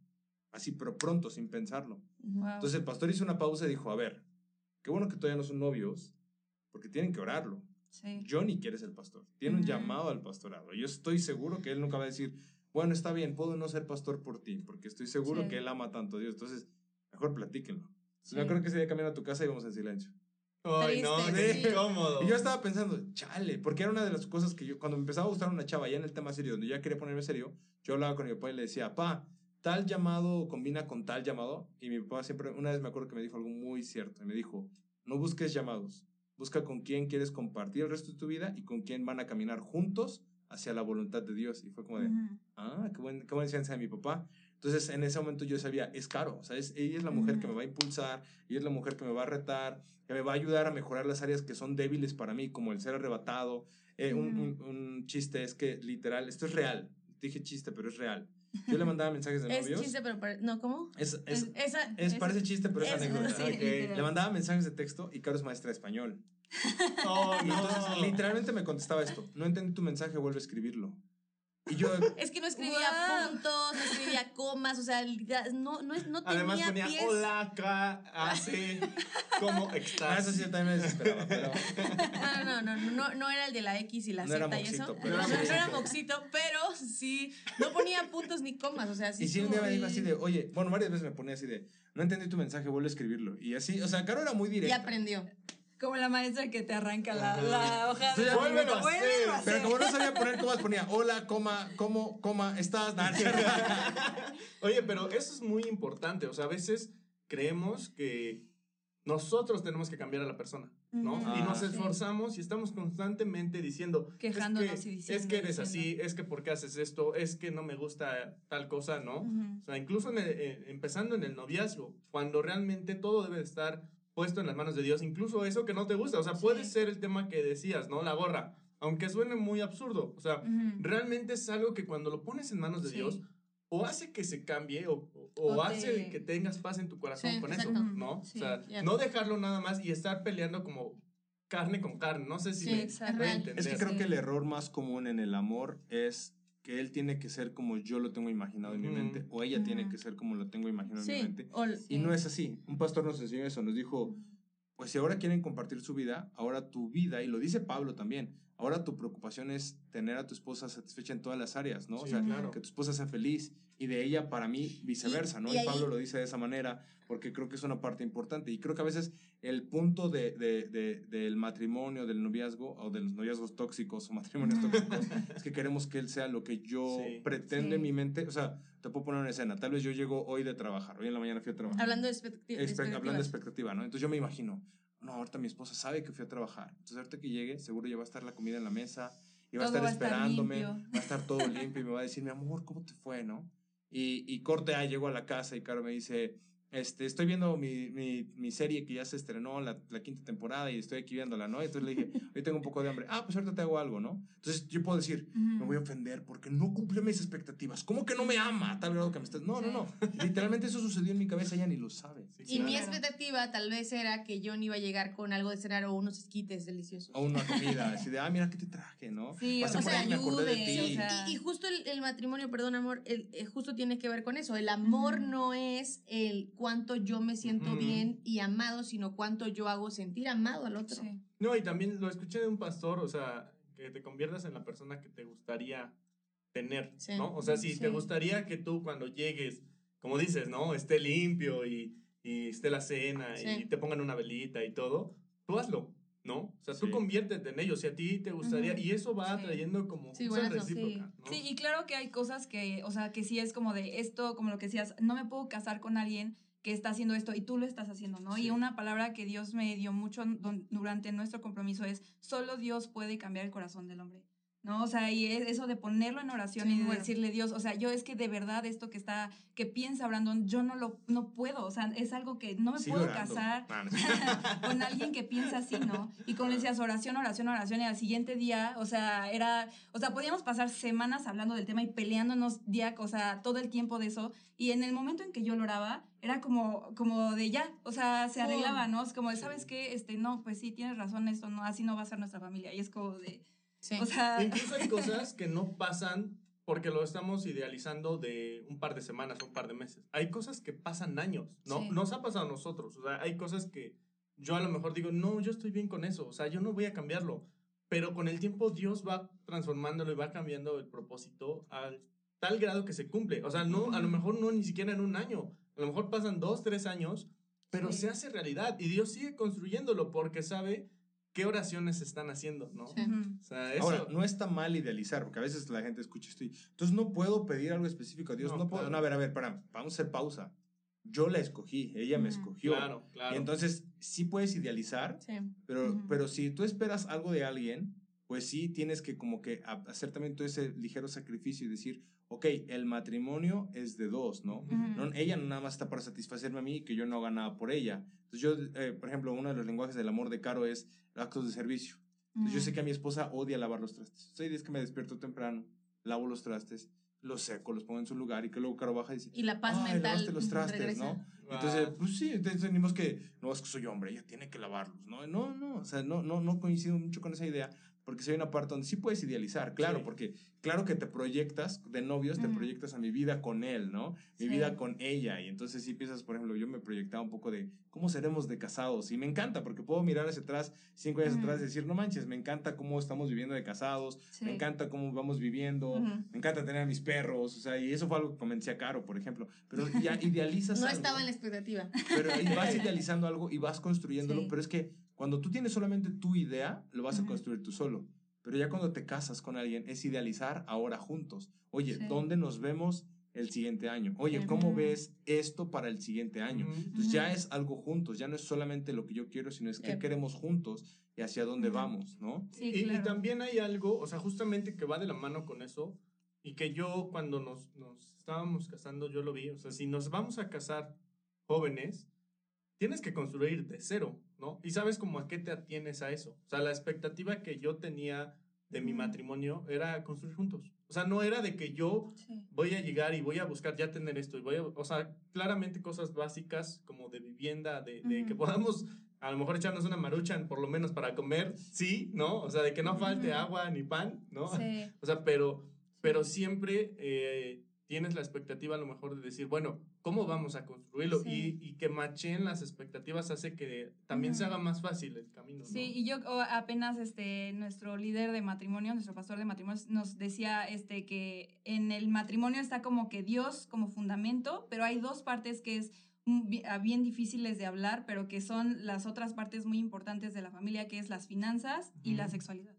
Así, pero pronto, sin pensarlo. Wow. Entonces el pastor hizo una pausa y dijo, a ver, qué bueno que todavía no son novios, porque tienen que orarlo. sí. Johnny quiere ser pastor. Tiene un llamado al pastorado. Yo estoy seguro que él nunca va a decir, bueno, está bien, puedo no ser pastor por ti, porque estoy seguro Sí. que él ama tanto a Dios. Entonces, mejor platíquenlo. Sí. Me acuerdo que ese día camino a tu casa y íbamos en silencio. Ay, no, qué sí. incómodo. Y yo estaba pensando, chale, porque era una de las cosas que yo, cuando me empezaba a gustar una chava ya en el tema serio, donde ya quería ponerme serio, yo hablaba con mi papá y le decía, pa, tal llamado combina con tal llamado. Y mi papá siempre, una vez me acuerdo que me dijo algo muy cierto. Y me dijo, no busques llamados, busca con quién quieres compartir el resto de tu vida y con quién van a caminar juntos hacia la voluntad de Dios. Y fue como de, Ujú. ah, qué, buen, qué buena enseñanza de mi papá. Entonces, en ese momento yo sabía, es caro, o sea, es- ella es la mujer que me Ujú. va a impulsar, ella es la mujer que me va a retar, que me va a ayudar a mejorar las áreas que son débiles para mí, como el ser arrebatado. Eh, un, Ujú. un- un chiste es que, literal, esto es real, dije chiste, pero es real. Yo le mandaba mensajes de [laughs] Es novios. chiste, pero pare- no, ¿cómo? Es, es, Es- esa, es- parece chiste, pero es, es- [laughs] anécdota. sí, Ok. literal. Le mandaba mensajes de texto y Caro es maestra de español. [laughs] Oh, Y entonces, no. literalmente me contestaba esto. No entendí tu mensaje, vuelve a escribirlo. Y yo, Es que no escribía puntos, no escribía comas, o sea, no, no, es- no tenía Además ponía pies. hola, K, AC, ¿cómo ah, estás? eso sí, también me desesperaba, pero... No, no, no, no, no, no era el de la X y la No Z y eso. No, pero no, era moxito, pero sí, no ponía puntos ni comas, o sea, sí. Y sí, un día me dijo así de, oye, bueno, varias veces me ponía así de, no entendí tu mensaje, vuelve a escribirlo. Y así, o sea, Caro era muy Y directa. aprendió. Como la maestra que te arranca la, hoja de vuélvelo a Vuélvelo a hacer. Pero como no sabía [laughs] poner comas, ponía hola, coma, cómo, coma, estás, [laughs] Oye, pero eso es muy importante. O sea, a veces creemos que nosotros tenemos que cambiar a la persona, ¿no? Y nos Ah, sí. esforzamos y estamos constantemente diciendo, Quejándonos es que, y diciendo, Es que eres diciendo. así, es que por qué haces esto, es que no me gusta tal cosa, ¿no? O sea, incluso en el- eh, empezando en el noviazgo, cuando realmente todo debe de estar puesto en las manos de Dios, incluso eso que no te gusta. O sea, puede Sí. ser el tema que decías, ¿no? La gorra, aunque suene muy absurdo. O sea, realmente es algo que cuando lo pones en manos de Sí. Dios, o hace que se cambie, o, o- o hace te- que tengas paz en tu corazón Sí, con exacto. eso, ¿no? Sí, o sea, no dejarlo nada más y estar peleando como carne con carne. No sé si Sí, me a Es que entender. Es que creo Sí. que el error más común en el amor es que él tiene que ser como yo lo tengo imaginado en mi mente, o ella tiene que ser como lo tengo imaginado en mi mente. o- Y no es así. Un pastor nos enseñó eso, nos dijo, pues si ahora quieren compartir su vida, ahora tu vida, y lo dice Pablo también, ahora tu preocupación es tener a tu esposa satisfecha en todas las áreas, ¿no? o Sí, sea, claro. que tu esposa sea feliz y de ella para mí viceversa, Y- ¿no? y Y, ahí- Pablo lo dice de esa manera porque creo que es una parte importante. Y creo que a veces el punto de, de- de- del matrimonio, del noviazgo o de los noviazgos tóxicos o matrimonios [laughs] tóxicos es que queremos que él sea lo que yo Sí. pretendo Sí. en mi mente. O sea, te puedo poner una escena. Tal vez yo llego hoy de trabajar, hoy en la mañana fui a trabajar. hablando de expectativas. hablando de expectativa, ¿no? Entonces yo me imagino, no, ahorita mi esposa sabe que fui a trabajar. Entonces ahorita que llegue, seguro ya va a estar la comida en la mesa y va a estar va a estar esperándome, va a estar todo [laughs] limpio y me va a decir, mi amor, ¿cómo te fue, no? Y, y corte A, llego a la casa y Caro me dice, este, estoy viendo mi, mi, mi serie que ya se estrenó, la, la quinta temporada, y estoy aquí viéndola, ¿no? Entonces le dije, hoy tengo un poco de hambre. Ah, pues ahorita te hago algo, ¿no? Entonces yo puedo decir, me voy a ofender porque no cumplió mis expectativas. ¿Cómo que no me ama a tal grado que me estás...? No, no, no. [laughs] Literalmente eso sucedió en mi cabeza, ella ni lo sabe. Sí, Y mi expectativa tal vez era que John iba a llegar con algo de cenar o unos esquites deliciosos. O una comida, [laughs] así de, ah, mira qué te traje, ¿no? Sí, Pasé o por sea, ahí y me acordé de ayude, ti. o sea, Y, y justo el, el matrimonio, perdón, amor, el, eh, justo tiene que ver con eso. El amor no es el cuánto yo me siento Ujú. bien y amado, sino cuánto yo hago sentir amado al otro. Sí. No, y también lo escuché de un pastor, o sea, que te conviertas en la persona que te gustaría tener, Sí. ¿no? O sea, si Sí. te gustaría que tú cuando llegues, como dices, ¿no? Esté limpio y, y esté la cena Sí. y te pongan una velita y todo, tú hazlo, ¿no? O sea, tú Sí. conviértete en ello, si a ti te gustaría, Ujú. y eso va Sí. atrayendo como Sí, cosas buenazo. Sí. ¿no? sí, y claro que hay cosas que, o sea, que sí es como de esto, como lo que decías, no me puedo casar con alguien que está haciendo esto y tú lo estás haciendo, ¿no? Sí. Y una palabra que Dios me dio mucho durante nuestro compromiso es, solo Dios puede cambiar el corazón del hombre. ¿No? O sea, y es eso de ponerlo en oración Sí, y de bueno. decirle Dios, o sea, yo es que de verdad esto que está, que piensa Brandon, yo no lo, no puedo, o sea, es algo que no me Sigo puedo orando. casar [laughs] con alguien que piensa así, ¿no? Y como le decías, oración, oración, oración, y al siguiente día, o sea, era, o sea, podíamos pasar semanas hablando del tema y peleándonos día, o sea, todo el tiempo de eso, y en el momento en que yo lo oraba, era como, como de ya, o sea, se arreglaba, ¿no? Es como de, ¿sabes qué? Este, no, pues sí, tienes razón, esto, no, así no va a ser nuestra familia, y es como de, Sí. o sea, Incluso hay cosas que no pasan porque lo estamos idealizando de un par de semanas, un par de meses. Hay cosas que pasan años, ¿no? Sí. Nos ha pasado a nosotros. O sea, hay cosas que yo a lo mejor digo, no, yo estoy bien con eso. O sea, yo no voy a cambiarlo. Pero con el tiempo Dios va transformándolo y va cambiando el propósito al tal grado que se cumple. O sea, no, a lo mejor no ni siquiera en un año. A lo mejor pasan dos, tres años, pero Sí. se hace realidad. Y Dios sigue construyéndolo porque sabe qué oraciones se están haciendo, ¿no? Sí. O sea, eso... Ahora, no está mal idealizar, porque a veces la gente escucha esto y, entonces no puedo pedir algo específico a Dios, No, no, puedo, claro. no, a ver, a ver, para, vamos a hacer pausa. Yo la escogí, ella me escogió. Claro, claro. Y entonces sí puedes idealizar, Sí. pero, pero si tú esperas algo de alguien, pues sí tienes que como que hacer también todo ese ligero sacrificio y decir, ok, el matrimonio es de dos, ¿no? ujú. No, ella no nada más está para satisfacerme a mí y que yo no haga nada por ella. Entonces yo, eh, por ejemplo, uno de los lenguajes del amor de Caro es actos de servicio. Entonces, yo sé que a mi esposa odia lavar los trastes. Soy días que me despierto temprano, lavo los trastes los seco, los pongo en su lugar y que luego Caro baja y dice, Y la paz "Ay, mental los trastes, regresa. ¿no? Entonces, pues sí, entonces tenemos que, no, es que soy hombre, ella tiene que lavarlos, ¿no? No, no, o sea, no, no, no coincido mucho con esa idea, porque si hay una parte donde sí puedes idealizar, claro, Sí. porque claro que te proyectas, de novios, te Ujú. proyectas a mi vida con él, ¿no? Mi Sí. vida con ella, y entonces sí piensas, por ejemplo, yo me proyectaba un poco de cómo seremos de casados, y me encanta, porque puedo mirar hacia atrás, cinco años Ujú. atrás, y decir, no manches, me encanta cómo estamos viviendo de casados, Sí. me encanta cómo vamos viviendo, me encanta tener a mis perros, o sea, y eso fue algo que convencí a Caro, por ejemplo, pero ya [laughs] idealizas No algo, estaba en la expectativa. pero y vas [laughs] idealizando algo y vas construyéndolo, Sí. pero es que cuando tú tienes solamente tu idea, lo vas a Ujú. construir tú solo. Pero ya cuando te casas con alguien, es idealizar ahora juntos. Oye, Sí. ¿dónde nos vemos el siguiente año? Oye. ¿cómo ves esto para el siguiente año? Ujú. Entonces ya es algo juntos, ya no es solamente lo que yo quiero, sino es qué Yep. queremos juntos y hacia dónde vamos, ¿no? Sí, y, y también hay algo, o sea, justamente que va de la mano con eso, y que yo cuando nos, nos estábamos casando, yo lo vi, o sea, si nos vamos a casar jóvenes, tienes que construir de cero, ¿no? Y sabes como a qué te atienes a eso. O sea, la expectativa que yo tenía de mi matrimonio era construir juntos. O sea, no era de que yo Sí. voy a llegar y voy a buscar ya tener esto y voy a, o sea, claramente cosas básicas como de vivienda, de, de que podamos a lo mejor echarnos una maruchan por lo menos para comer, sí, ¿no? O sea, de que no falte agua ni pan, ¿no? Sí. [laughs] O sea, pero, pero siempre eh, tienes la expectativa a lo mejor de decir, bueno, ¿cómo vamos a construirlo? Sí. Y, y que macheen las expectativas hace que también se haga más fácil el camino, ¿no? Sí, y yo o, apenas este nuestro líder de matrimonio, nuestro pastor de matrimonio nos decía este que en el matrimonio está como que Dios como fundamento, pero hay dos partes que es ah, bien difíciles de hablar, pero que son las otras partes muy importantes de la familia, que es las finanzas y la sexualidad.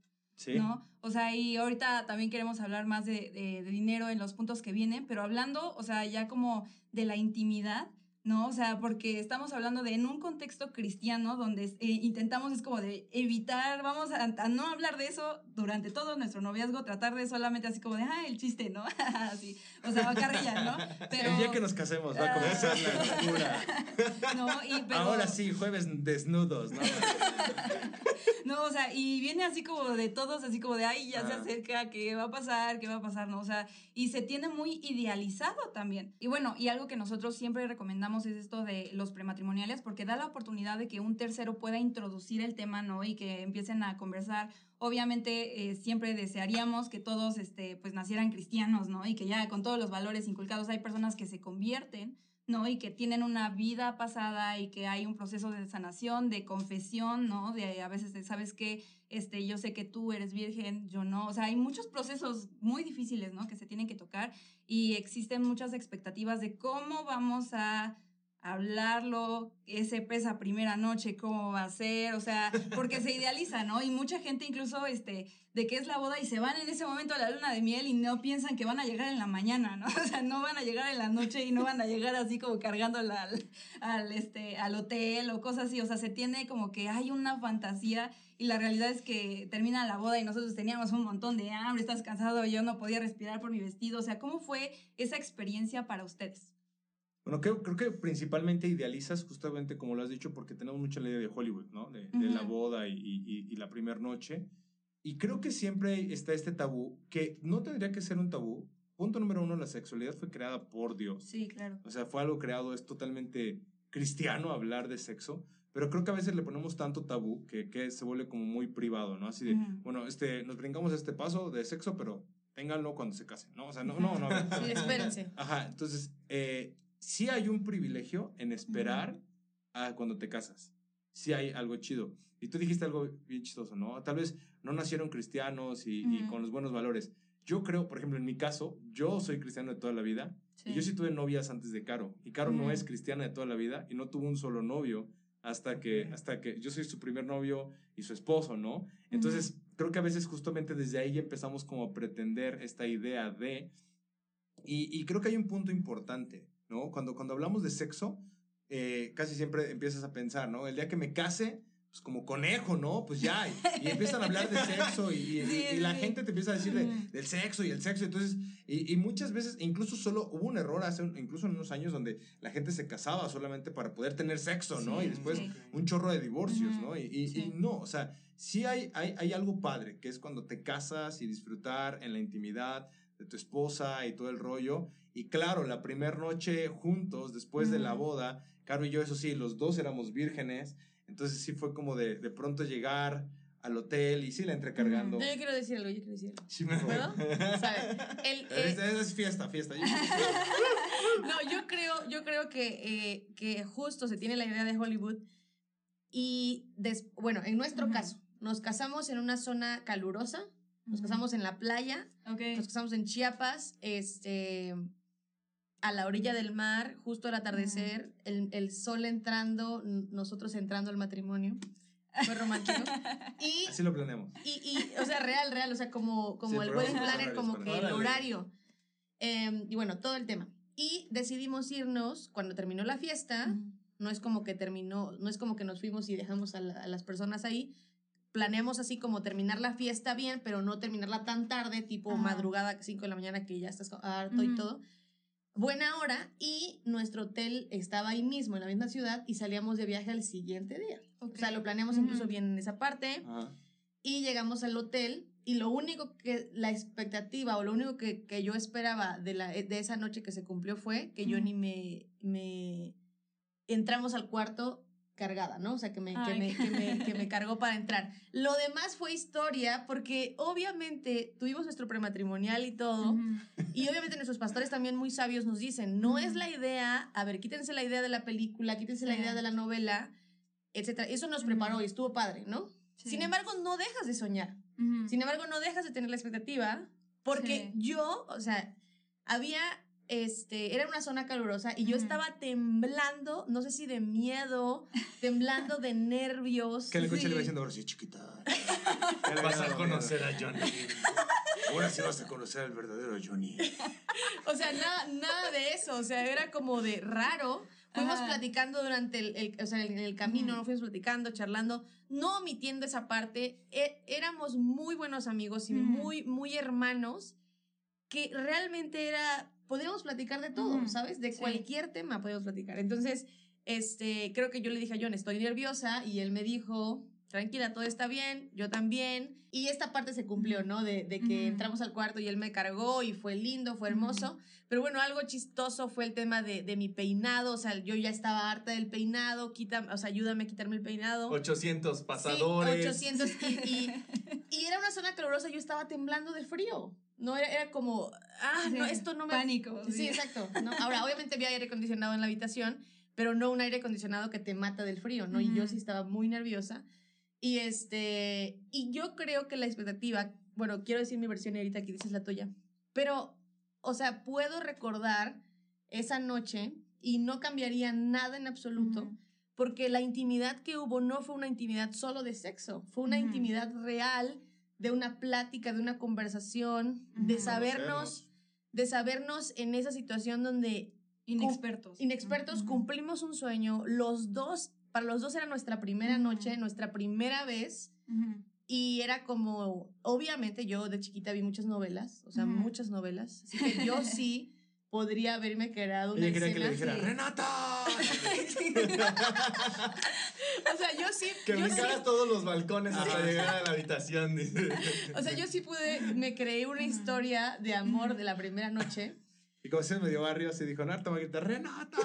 ¿No? O sea, y ahorita también queremos hablar más de- de dinero en los puntos que vienen, pero hablando, o sea, ya como de la intimidad, ¿no? O sea, porque estamos hablando de en un contexto cristiano donde eh, intentamos es como de evitar, vamos a, a no hablar de eso durante todo nuestro noviazgo, tratar de solamente así como de, ah, el chiste, ¿no? [laughs] así, o sea, carrilla, ¿no? [laughs] Pero, El día que nos casemos va a comenzar la locura. [laughs] no, y, pero, Ahora sí, jueves desnudos, ¿no? No, o sea, y viene así como de todos, así como de, ay, ya se Ajá. acerca, ¿qué va a pasar? ¿Qué va a pasar? ¿No? O sea, y se tiene muy idealizado también. Y bueno, y algo que nosotros siempre recomendamos es esto de los prematrimoniales, porque da la oportunidad de que un tercero pueda introducir el tema, ¿no? Y que empiecen a conversar. Obviamente, eh, siempre desearíamos que todos, este, pues, nacieran cristianos, ¿no? Y que ya con todos los valores inculcados hay personas que se convierten, ¿no? Y que tienen una vida pasada y que hay un proceso de sanación, de confesión, ¿no? De a veces, de, ¿sabes qué? Este, yo sé que tú eres virgen, yo no. O sea, hay muchos procesos muy difíciles, ¿no? Que se tienen que tocar y existen muchas expectativas de cómo vamos a hablarlo, ese esa primera noche, cómo va a ser, o sea, porque se idealiza, ¿no? Y mucha gente incluso, este, de qué es la boda y se van en ese momento a la luna de miel y no piensan que van a llegar en la mañana, ¿no? [laughs] O sea, no van a llegar en la noche y no van a llegar así como cargándola al, al, este, al hotel o cosas así, o sea, se tiene como que hay una fantasía y la realidad es que termina la boda y nosotros teníamos un montón de hambre, estás cansado, yo no podía respirar por mi vestido, o sea, ¿cómo fue esa experiencia para ustedes? Bueno, creo, creo que principalmente idealizas, justamente como lo has dicho, porque tenemos mucha ley de Hollywood, ¿no? De, de la Ujú. boda y, y- y la primera noche. Y creo que siempre está este tabú, que no tendría que ser un tabú. Punto número uno, la sexualidad fue creada por Dios. Sí, claro. O sea, fue algo creado, es totalmente cristiano hablar de sexo, pero creo que a veces le ponemos tanto tabú que, que se vuelve como muy privado, ¿no? Así de, Ujú. bueno, este, nos brincamos este paso de sexo, pero ténganlo cuando se casen, ¿no? O sea, no, no, no. [laughs] Sí, espérense. Ajá, entonces, eh, sí hay un privilegio en esperar a cuando te casas. Sí hay algo chido. Y tú dijiste algo bien chistoso, ¿no? Tal vez no nacieron cristianos y, con los buenos valores. Yo creo, por ejemplo, en mi caso, yo soy cristiano de toda la vida. Y yo sí tuve novias antes de Caro. Y Caro no es cristiana de toda la vida y no tuvo un solo novio hasta que, hasta que yo soy su primer novio y su esposo, ¿no? Entonces, creo que a veces justamente desde ahí empezamos como a pretender esta idea de... Y, y creo que hay un punto importante, ¿no? Cuando, cuando hablamos de sexo, eh, casi siempre empiezas a pensar, ¿no? El día que me case, pues como conejo, ¿no? Pues ya, y, y empiezan a hablar de sexo y, y- Sí, y la sí. gente te empieza a decir de- del sexo y el sexo, entonces, y, y muchas veces, incluso solo hubo un error hace, un- incluso en unos años donde la gente se casaba solamente para poder tener sexo, ¿no? Sí, y después un chorro de divorcios, ¿no? Y no, o sea, sí hay, hay, hay algo padre, que es cuando te casas y disfrutar en la intimidad de tu esposa y todo el rollo. Y claro, la primera noche juntos, después de la boda, Caro y yo, eso sí, los dos éramos vírgenes. Entonces sí fue como de, de pronto llegar al hotel y sí la entré cargando. No, yo quiero decir algo, yo quiero decir algo. Sí me- ¿Puedo? ¿Sabes? El, [laughs] Es, eh, es fiesta, fiesta. Yo- [laughs] no, yo creo, yo creo que, eh, que justo se tiene la idea de Hollywood y, des- bueno, en nuestro Ujú. caso, nos casamos en una zona calurosa, nos casamos en la playa, Ok. nos casamos en Chiapas, este, a la orilla del mar, justo al atardecer, el, el sol entrando, nosotros entrando al matrimonio. [laughs] Fue romántico. Y Así lo planeamos. y, y, o sea, real, real, o sea, como, como Sí, el wedding planner, como que el horario. Eh, y bueno, todo el tema. Y decidimos irnos cuando terminó la fiesta. No es como que terminó, no es como que nos fuimos y dejamos a, la- a las personas ahí. Planeamos así como terminar la fiesta bien, pero no terminarla tan tarde, tipo Ajá. madrugada, 5 de la mañana, que ya estás harto y Ujú. todo. Buena hora y nuestro hotel estaba ahí mismo, en la misma ciudad, y salíamos de viaje al siguiente día. O sea, lo planeamos incluso bien en esa parte Ajá. y llegamos al hotel y lo único que la expectativa o lo único que, que yo esperaba de, la, de esa noche que se cumplió fue que yo ni me, me entramos al cuarto cargada, ¿no? O sea, que me, que, me, que, me, que me [laughs] cargó para entrar. Lo demás fue historia porque obviamente tuvimos nuestro prematrimonial y todo. Y obviamente nuestros pastores también muy sabios nos dicen, no es la idea, a ver, quítense la idea de la película, quítense la idea de la novela, etcétera. Eso nos preparó y estuvo padre, ¿no? Sí. Sin embargo, no dejas de soñar. Sin embargo, no dejas de tener la expectativa porque Sí. yo, o sea, había, este, era una zona calurosa y yo estaba temblando, no sé si de miedo, temblando de nervios. Que el coche Sí. le va diciendo, ahora sí, chiquita. Ya le Vas a conocer a Johnny. Ahora sí vas a conocer al verdadero Johnny. O sea, nada, nada de eso. O sea, era como de raro. Fuimos Ajá. platicando durante el, el- o sea, en el camino. ¿no? fuimos platicando, charlando, no omitiendo esa parte. E- éramos muy buenos amigos y muy, muy hermanos, que realmente era, podíamos platicar de todo. ¿sabes? De Sí. cualquier tema podíamos platicar. Entonces, este, creo que yo le dije a John, estoy nerviosa, y él me dijo, tranquila, todo está bien, yo también. Y esta parte se cumplió, ¿no? De, de que entramos al cuarto y él me cargó y fue lindo, fue hermoso. Pero bueno, algo chistoso fue el tema de, de mi peinado, o sea, yo ya estaba harta del peinado, quita, o sea, ayúdame a quitarme el peinado. 800 Sí, pasadores. 800 y, y, [laughs] y era una zona calurosa, yo estaba temblando de frío. No era, era como, ah, no, esto no me Pánico. Sí, exacto. ¿no? Ahora, [laughs] obviamente había aire acondicionado en la habitación, pero no un aire acondicionado que te mata del frío, ¿no? Y yo sí estaba muy nerviosa. Y este, y yo creo que la expectativa, bueno, quiero decir mi versión ahorita aquí dices la tuya, pero, o sea, puedo recordar esa noche y no cambiaría nada en absoluto, porque la intimidad que hubo no fue una intimidad solo de sexo, fue una intimidad real de una plática, de una conversación, de sabernos, de sabernos en esa situación donde Inexpertos. inexpertos cumplimos un sueño, los dos, para los dos era nuestra primera noche, nuestra primera vez, y era como, obviamente yo de chiquita vi muchas novelas, o sea, muchas novelas, así que yo [laughs] sí podría haberme creado una Ella quería que le escena dijera, así. ¡Renata! [laughs] O sea, yo sí, Que yo sí, todos los balcones hasta llegar a la habitación. dice. o sea, yo sí pude, me creé una historia de amor de la primera noche. Y como se medio barrio, se dijo, Narta va a gritar, ¡Renata!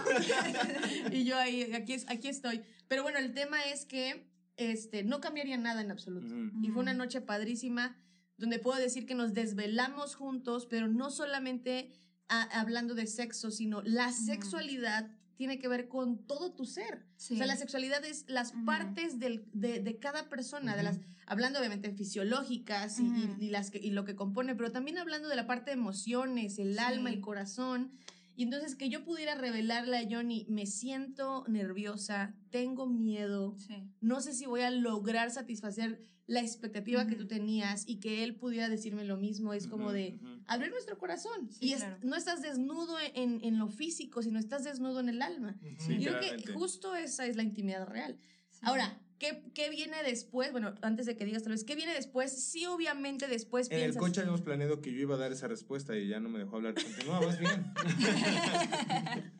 [laughs] Y yo ahí, aquí, aquí estoy. Pero bueno, el tema es que este, no cambiaría nada en absoluto. Ujú. Y fue una noche padrísima donde puedo decir que nos desvelamos juntos, pero no solamente a- hablando de sexo, sino la sexualidad tiene que ver con todo tu ser. Sí. O sea, la sexualidad es las partes del- de, de cada persona, de las, hablando obviamente fisiológicas y, y- y las que, y lo que compone, pero también hablando de la parte de emociones, el Sí. alma, el corazón. Y entonces que yo pudiera revelarle a Johnny, me siento nerviosa, tengo miedo, Sí. no sé si voy a lograr satisfacer la expectativa que tú tenías y que él pudiera decirme lo mismo, es como de abrir nuestro corazón. Sí, y es- claro. no estás desnudo en, en lo físico, sino estás desnudo en el alma. Sí, Yo creo que justo esa es la intimidad real. Sí. Ahora, ¿qué, ¿qué viene después? Bueno, antes de que digas tal vez, ¿qué viene después? Sí, obviamente después En el coche habíamos planeado que yo iba a dar esa respuesta y ya no me dejó hablar. Continúa, vas bien. [laughs]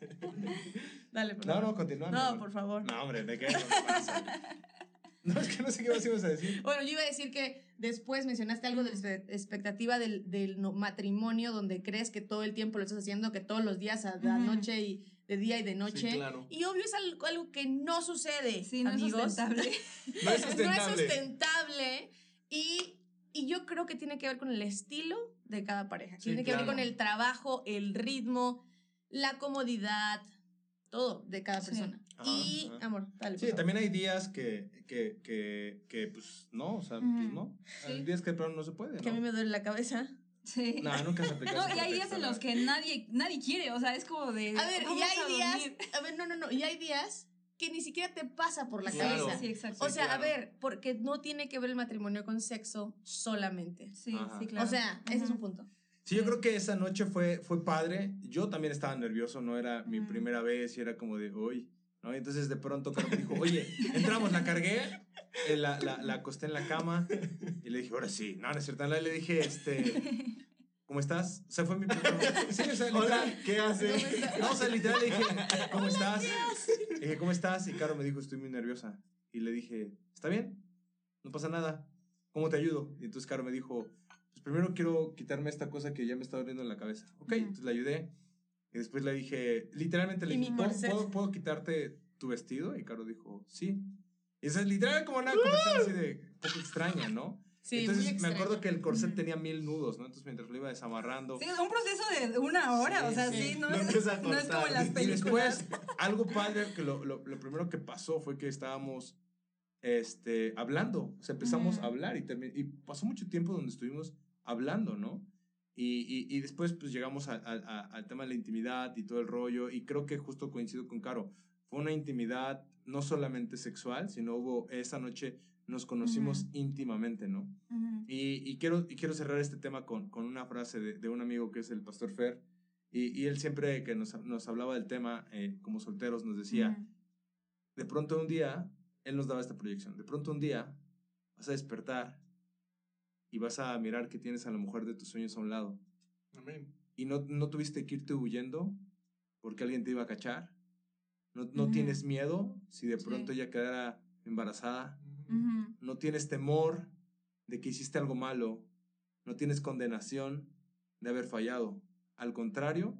Dale, por No, favor. no, continúa. mi No, por favor. No, hombre, ¿de qué? No. No, es que no sé qué más ibas a decir. Bueno, yo iba a decir que Después mencionaste algo de la expectativa del, del no- matrimonio, donde crees que todo el tiempo lo estás haciendo, que todos los días, a la noche y de día y de noche. Sí, claro. Y obvio es algo, algo que no sucede. Sí, no amigos. es sustentable. [laughs] No es no es sustentable. sustentable y, y yo creo que tiene que ver con el estilo de cada pareja. Sí, tiene que ver claro. con el trabajo, el ritmo, la comodidad, todo de cada Sí. persona. Ajá, y, ajá. amor, dale. Sí, también hay días que, que, que, que pues, no, o sea, pues Ujú. no. Sí. Hay días que plano no se puede, Que a mí me duele la cabeza. Sí. No, nunca se [laughs] aplica No, y hay días en los que nadie, nadie quiere, o sea, es como de... A ver, y hay a días, [laughs] a ver, no, no, no, y hay días que ni siquiera te pasa por la Claro. cabeza. Sí, exacto. O sea, a claro. ver, porque no tiene que ver el matrimonio con sexo solamente. Sí, Ajá. sí, claro. O sea, ese es un punto. Sí, yo creo que esa noche fue, fue padre. Yo también estaba nervioso, no era mi primera vez y era como de, uy, ¿no? Y entonces de pronto Caro me dijo, oye, entramos, la cargué, eh, la, la, la acosté en la cama y le dije, ahora sí, no, no es cierto. Le dije, este, ¿cómo estás? O sea, fue mi primera Sí, o sea, Hola. ¿qué hace? No, o sea, literal le dije, ¿cómo estás? Le dije, ¿cómo estás? Y Caro me dijo, estoy muy nerviosa. Y le dije, ¿está bien? No pasa nada. ¿Cómo te ayudo? Y entonces Caro me dijo, pues primero quiero quitarme esta cosa que ya me está doliendo en la cabeza. Ok, entonces le ayudé. Y después le dije, literalmente le Y dije, ¿puedo, puedo- puedo quitarte tu vestido? Y Caro dijo, sí. Y esa es literal como una conversación así de poco extraña, ¿no? Sí, entonces me acuerdo que el corset tenía mil nudos, ¿no? Entonces mientras lo iba desamarrando. Sí, es un proceso de una hora, Sí, o sea, sí. sí, no, es, no es como en las Y películas. después, algo padre, que lo, lo, lo primero que pasó fue que estábamos este, hablando. O sea, empezamos Ujú. a hablar y, y pasó mucho tiempo donde estuvimos hablando, ¿no? Y, y, y después, pues llegamos a- a- a- al tema de la intimidad y todo el rollo. Y creo que justo coincido con Caro. Fue una intimidad no solamente sexual, sino hubo esa noche nos conocimos Ujú. íntimamente, ¿no? Ujú. Y, y quiero, y quiero cerrar este tema con, con una frase de, de un amigo que es el pastor Fer. Y, y él siempre que nos, nos hablaba del tema eh, como solteros nos decía, Ujú. de pronto un día, él nos daba esta proyección, de pronto un día vas a despertar y vas a mirar que tienes a la mujer de tus sueños a un lado. Amén. Y no, no tuviste que irte huyendo porque alguien te iba a cachar. No, no tienes miedo si de Sí. pronto ella quedara embarazada. No tienes temor de que hiciste algo malo. No tienes condenación de haber fallado. Al contrario,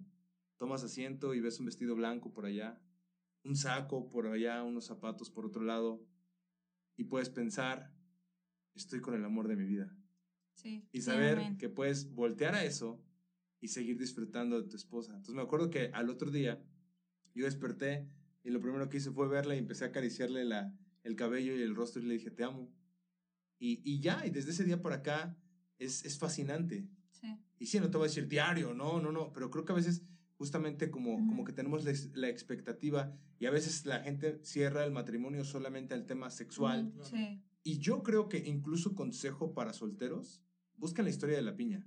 tomas asiento y ves un vestido blanco por allá, un saco por allá, unos zapatos por otro lado, y puedes pensar, estoy con el amor de mi vida. Sí. Y saber que puedes voltear a eso y seguir disfrutando de tu esposa. Entonces me acuerdo que al otro día yo desperté y lo primero que hice fue verla y empecé a acariciarle la, el cabello y el rostro y le dije, te amo. Y, y ya, y desde ese día por acá es, es fascinante. Sí. Y sí, no te voy a decir diario, no, no, no, pero creo que a veces justamente como, Ujú. como que tenemos la, la expectativa y a veces la gente cierra el matrimonio solamente al tema sexual. Ujú. Sí. Y yo creo que incluso consejo para solteros, busquen la historia de la piña.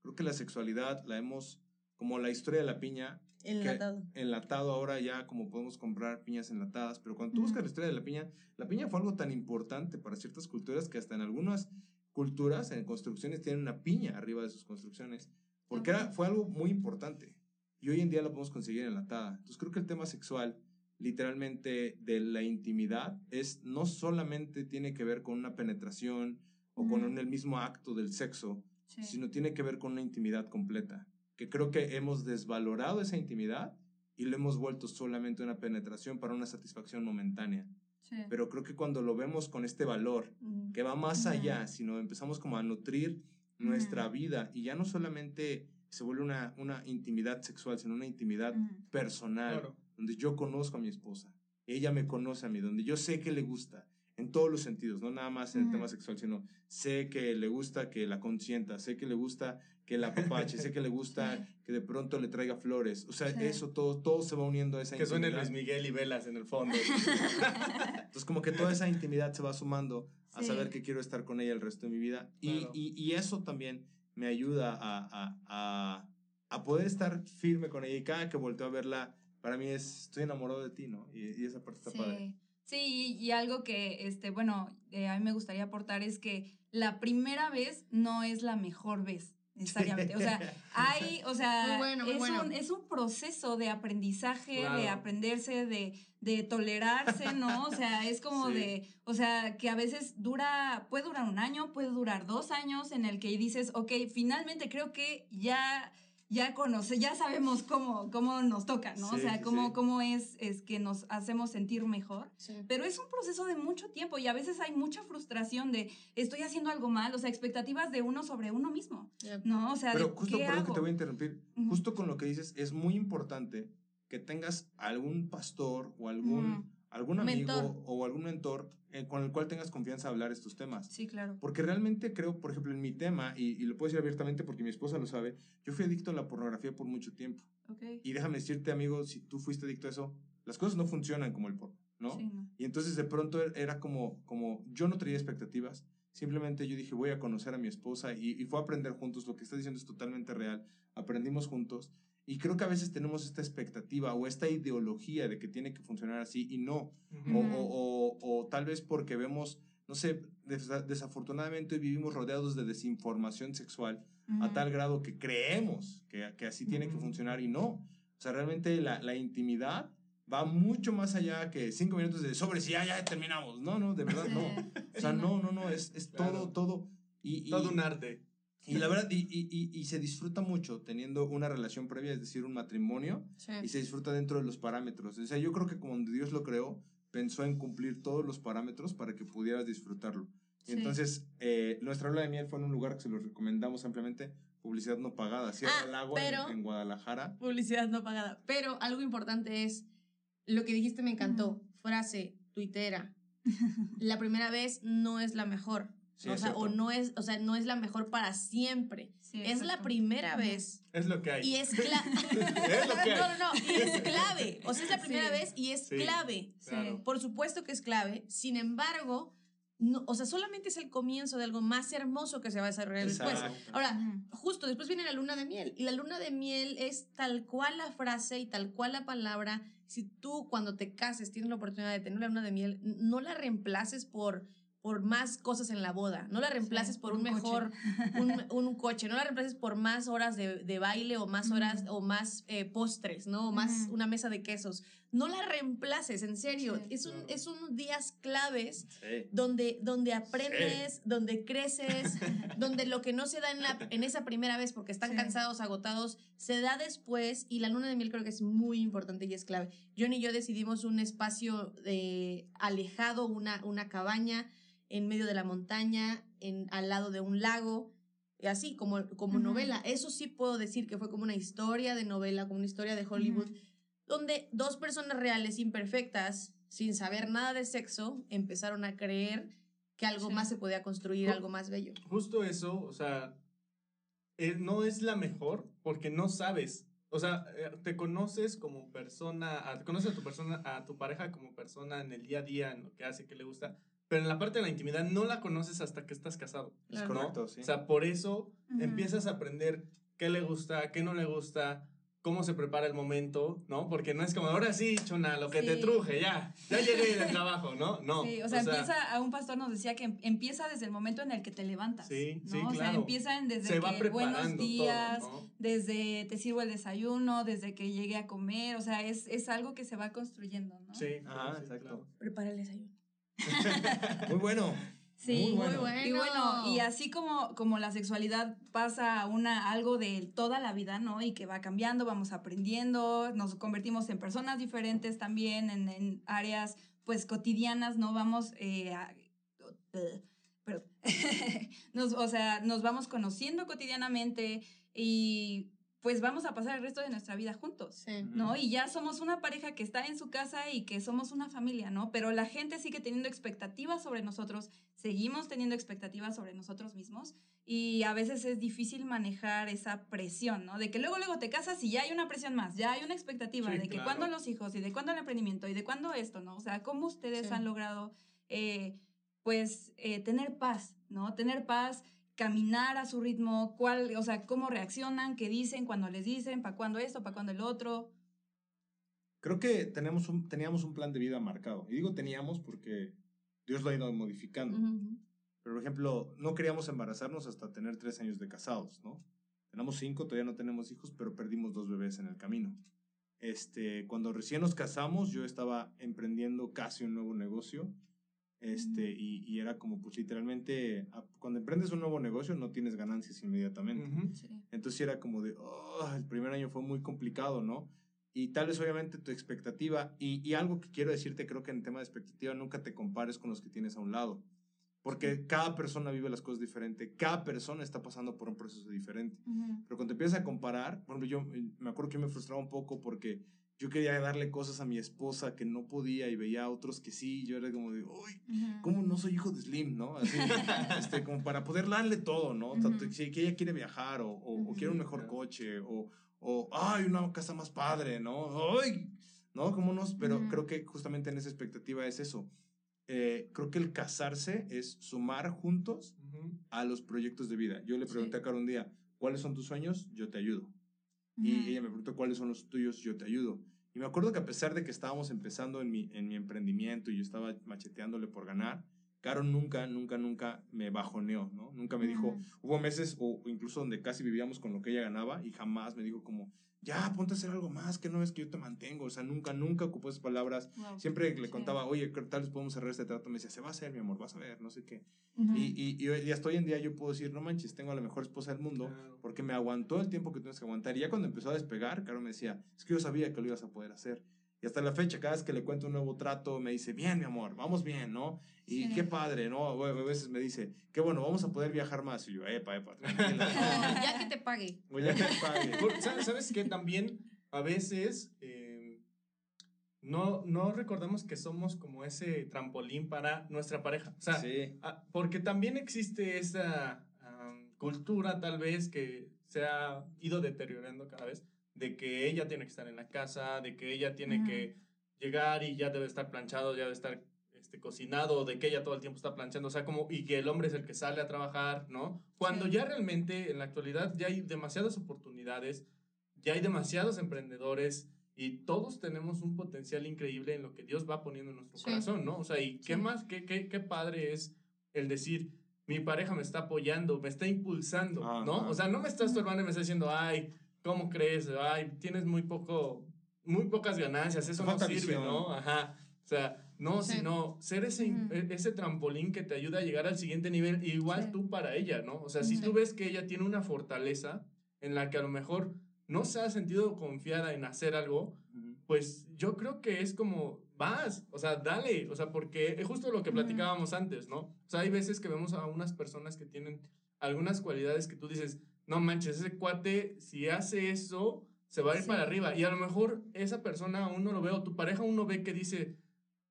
Creo que la sexualidad la hemos, como la historia de la piña, Enlatado. enlatado ahora ya como podemos comprar piñas enlatadas, pero cuando tú buscas la historia de la piña, la piña fue algo tan importante para ciertas culturas que hasta en algunas culturas, en construcciones, tienen una piña arriba de sus construcciones, porque era, fue algo muy importante. Y hoy en día la podemos conseguir enlatada. Entonces creo que el tema sexual, literalmente de la intimidad, es no solamente tiene que ver con una penetración o con un- el mismo acto del sexo, Sí. sino tiene que ver con una intimidad completa. Que creo que hemos desvalorado esa intimidad y lo hemos vuelto solamente una penetración para una satisfacción momentánea. Sí. Pero creo que cuando lo vemos con este valor, Ujú. que va más allá, sino empezamos como a nutrir nuestra Ujú. vida y ya no solamente se vuelve una, una intimidad sexual, sino una intimidad personal, Claro. donde yo conozco a mi esposa, ella me conoce a mí, donde yo sé que le gusta, en todos los sentidos, no nada más en el tema sexual, sino sé que le gusta que la consienta, sé que le gusta que la apapache, sé que le gusta Sí. que de pronto le traiga flores, o sea, Sí. eso todo, todo se va uniendo a esa Que suene intimidad. Luis Miguel y velas en el fondo. [laughs] Entonces como que toda esa intimidad se va sumando a Sí. saber que quiero estar con ella el resto de mi vida y, Claro. y- y eso también me ayuda a, a- a- a poder estar firme con ella y cada que volteo a verla, para mí es, estoy enamorado de ti, ¿no? Y, y esa parte está padre. Sí, y, algo que, este, bueno, eh, a mí me gustaría aportar es que la primera vez no es la mejor vez. necesariamente. O sea, [laughs] hay, o sea, Muy bueno, muy es, bueno. Un, es un proceso de aprendizaje, de aprenderse, de, de tolerarse, ¿no? O sea, es como Sí. de, o sea, que a veces dura, puede durar un año, puede durar dos años, en el que dices, ok, finalmente creo que ya ya conoce, ya sabemos cómo, cómo nos toca, ¿no? o sea, cómo, sí. cómo es, es que nos hacemos sentir mejor. Sí. Pero es un proceso de mucho tiempo y a veces hay mucha frustración de estoy haciendo algo mal, o sea, expectativas de uno sobre uno mismo. ¿no? O sea, Pero de justo, ¿qué perdón hago? que te voy a interrumpir, Ujú. justo con lo que dices, es muy importante que tengas algún pastor o algún. Algún amigo Mentor. o algún mentor eh, con el cual tengas confianza a hablar estos temas. Sí, claro. Porque realmente creo, por ejemplo, en mi tema, y, y lo puedo decir abiertamente porque mi esposa lo sabe, yo fui adicto a la pornografía por mucho tiempo. Ok. Y déjame decirte, amigo, si tú fuiste adicto a eso, las cosas no funcionan como el porno, ¿no? Sí, no. Y entonces de pronto er- era como, como yo no traía expectativas, simplemente yo dije voy a conocer a mi esposa y, y fue a aprender juntos, lo que está diciendo es totalmente real, aprendimos juntos y creo que a veces tenemos esta expectativa o esta ideología de que tiene que funcionar así y no, Ujú. o, Ujú. o- o- o tal vez porque vemos, no sé, desa- desafortunadamente hoy vivimos rodeados de desinformación sexual a Ujú. tal grado que creemos que, que así tiene que funcionar y no. O sea, realmente la, la intimidad va mucho más allá que cinco minutos de sobre si ya, ya terminamos. No, no, de verdad no. [laughs] O sea, no, no, no, es, es Claro. todo, todo. Y, y- Todo un arte. Y la verdad, y, y- y- y se disfruta mucho teniendo una relación previa, es decir, un matrimonio, Sí. y se disfruta dentro de los parámetros. O sea, yo creo que cuando Dios lo creó, pensó en cumplir todos los parámetros para que pudieras disfrutarlo. Y Sí. entonces, eh, nuestra luna de miel fue en un lugar que se lo recomendamos ampliamente, publicidad no pagada, Sierra Ah, del Agua en- pero- en, Guadalajara. Publicidad no pagada. Pero algo importante es, lo que dijiste me encantó. Frase, tuitera. [laughs] La primera vez no es la mejor. Sí, o sea, o no es, o sea, no es la mejor para siempre. Sí, es la primera vez. Es lo que hay. Y es [laughs] clave. Es lo que hay. no, no, no. Y es [laughs] clave. O sea, es la primera Sí. vez y es Sí. clave. Claro. Por supuesto que es clave. Sin embargo, no, o sea, solamente es el comienzo de algo más hermoso que se va a desarrollar después. Ahora, justo después viene la luna de miel. Y la luna de miel es tal cual la frase y tal cual la palabra. Si tú cuando te cases tienes la oportunidad de tener la luna de miel, no la reemplaces por, por más cosas en la boda. No la reemplaces Sí, por un un coche. mejor, [laughs] un, un coche. No la reemplaces por más horas de, de baile o más horas Ujú. o más eh, postres, ¿no? O más Ujú. una mesa de quesos. No la reemplaces, en serio. Sí, es, un, claro. es unos días claves Sí. donde, donde aprendes, donde creces, [laughs] donde lo que no se da en, la, en esa primera vez porque están Sí. cansados, agotados, se da después y la luna de miel creo que es muy importante y es clave. John y yo decidimos un espacio de, alejado, una, una cabaña en medio de la montaña, en, al lado de un lago. Así, como, como Ujú. novela. Eso sí puedo decir que fue como una historia de novela, como una historia de Hollywood, Ujú. donde dos personas reales imperfectas, sin saber nada de sexo, empezaron a creer que algo Sí. más se podía construir, Ju- algo más bello. Justo eso, o sea, eh, no es la mejor porque no sabes. O sea, eh, te conoces como persona, a- conoces a tu persona, a tu pareja como persona en el día a día, en lo que hace, que le gusta, pero en la parte de la intimidad no la conoces hasta que estás casado. Es. ¿no? correcto, sí. O sea, por eso Ujú. empiezas a aprender qué le gusta, qué no le gusta, cómo se prepara el momento, ¿no? Porque no es como, ahora sí, chona, lo que te Sí. truje, ya, ya llegué del trabajo, ¿no? No. Sí, o sea, empieza, a un pastor nos decía que em- empieza desde el momento en el que te levantas. Sí, ¿no? sí, O sea, claro. empiezan desde se va que buenos días, todo, ¿no? desde te sirvo el desayuno, desde que llegué a comer, o sea, es, es algo que se va construyendo, ¿no? Sí, Ajá, sí, exacto. claro. Prepara el desayuno. Muy bueno. Sí, Muy bueno. bueno. Y bueno, y así como, como la sexualidad pasa a una, algo de toda la vida, ¿no? Y que va cambiando, vamos aprendiendo, nos convertimos en personas diferentes también, en, en áreas pues cotidianas, ¿no? Vamos eh, a- perdón. [laughs] nos, o sea, nos vamos conociendo cotidianamente y pues vamos a pasar el resto de nuestra vida juntos. Sí. ¿no? Y ya somos una pareja que está en su casa y que somos una familia, ¿no? Pero la gente sigue teniendo expectativas sobre nosotros, seguimos teniendo expectativas sobre nosotros mismos y a veces es difícil manejar esa presión, ¿no? De que luego, luego te casas y ya hay una presión más, ya hay una expectativa Sí, de que claro. cuándo los hijos y de cuándo el emprendimiento y de cuándo esto, ¿no? O sea, ¿cómo ustedes Sí. han logrado, eh, pues, eh, tener paz, ¿no? Tener paz caminar a su ritmo, cuál, o sea, cómo reaccionan, qué dicen, cuando les dicen, para cuándo esto, para cuándo el otro. Creo que tenemos un, teníamos un plan de vida marcado. Y digo teníamos porque Dios lo ha ido modificando. Ujú. Pero, por ejemplo, no queríamos embarazarnos hasta tener tres años de casados, ¿no? Tenemos cinco, todavía no tenemos hijos, pero perdimos dos bebés en el camino. Este, cuando recién nos casamos, yo estaba emprendiendo casi un nuevo negocio. Este, y, y era como, pues literalmente, a- cuando emprendes un nuevo negocio no tienes ganancias inmediatamente. Sí. Entonces era como de, "Oh, el primer año fue muy complicado, ¿no? Y tal vez obviamente tu expectativa, y, y algo que quiero decirte, creo que en tema de expectativa nunca te compares con los que tienes a un lado, porque cada persona vive las cosas diferente, cada persona está pasando por un proceso diferente. Pero cuando te empiezas a comparar, por ejemplo, yo me acuerdo que me frustraba un poco porque yo quería darle cosas a mi esposa que no podía y veía a otros que sí, yo era como de, uy. ¿cómo no soy hijo de Slim, no? Así, [laughs] este, como para poder darle todo, ¿no? Tanto que ella quiere viajar o, o, o quiere un mejor coche o, o, ay, una casa más padre, ¿no? Ay, ¿no? Como nos, pero creo que justamente en esa expectativa es eso. Eh, creo que el casarse es sumar juntos Ujú. a los proyectos de vida. Yo le Sí. pregunté a Caro un día, ¿cuáles son tus sueños? Yo te ayudo. Y ella me preguntó cuáles son los tuyos, yo te ayudo. Y me acuerdo que a pesar de que estábamos empezando en mi, en mi emprendimiento y yo estaba macheteándole por ganar, Caro nunca, nunca, nunca me bajoneó, ¿no? Nunca me dijo, hubo meses o incluso donde casi vivíamos con lo que ella ganaba y jamás me dijo como, ya, ponte a hacer algo más, que no es que yo te mantengo. O sea, nunca, nunca ocupó esas palabras. Wow. Siempre le contaba, oye, ¿qué tal vez podemos cerrar este trato? Me decía, se va a hacer, mi amor, vas a ver, no sé qué. Ujú. Y, y, y, y hasta hoy en día yo puedo decir, no manches, tengo a la mejor esposa del mundo Claro. porque me aguantó el tiempo que tienes que aguantar. Y ya cuando empezó a despegar, Caro me decía, es que yo sabía que lo ibas a poder hacer. Y hasta la fecha, cada vez que le cuento un nuevo trato, me dice, bien, mi amor, vamos bien, ¿no? Y Sí. qué padre, ¿no? A veces me dice, qué bueno, vamos a poder viajar más. Y yo, epa, epa, tranquila. [laughs] ya que te pague. no, ya que pague. [laughs] Por- ¿sabes, ¿Sabes qué? También a veces eh, no, no recordamos que somos como ese trampolín para nuestra pareja. O sea, Sí. ah, porque también existe esa cultura tal vez que se ha ido deteriorando cada vez, de que ella tiene que estar en la casa, de que ella tiene que llegar y ya debe estar planchado, ya debe estar este, cocinado, de que ella todo el tiempo está planchando, o sea, como, y que el hombre es el que sale a trabajar, ¿no? Cuando Sí. ya realmente en la actualidad ya hay demasiadas oportunidades, ya hay demasiados emprendedores y todos tenemos un potencial increíble en lo que Dios va poniendo en nuestro Sí. corazón, ¿no? O sea, y qué Sí. más, qué, qué, qué padre es el decir, mi pareja me está apoyando, me está impulsando, ¿no? Ajá. O sea, no me está estorbando y me está diciendo, ay, ¿cómo crees? Ay, tienes muy poco, muy pocas ganancias, eso Te no falta sirve, visión. ¿no? Ajá. O sea, no, Sí. sino ser ese, e- ese trampolín que te ayuda a llegar al siguiente nivel, igual Sí. tú para ella, ¿no? O sea, si Sí. tú ves que ella tiene una fortaleza en la que a lo mejor no se ha sentido confiada en hacer algo, pues yo creo que es como, vas, o sea, dale, o sea, porque es justo lo que platicábamos antes, ¿no? O sea, hay veces que vemos a unas personas que tienen algunas cualidades que tú dices, no manches, ese cuate, si hace eso, se va a ir Sí. para arriba. Y a lo mejor esa persona aún no lo ve, o tu pareja aún no ve que dice,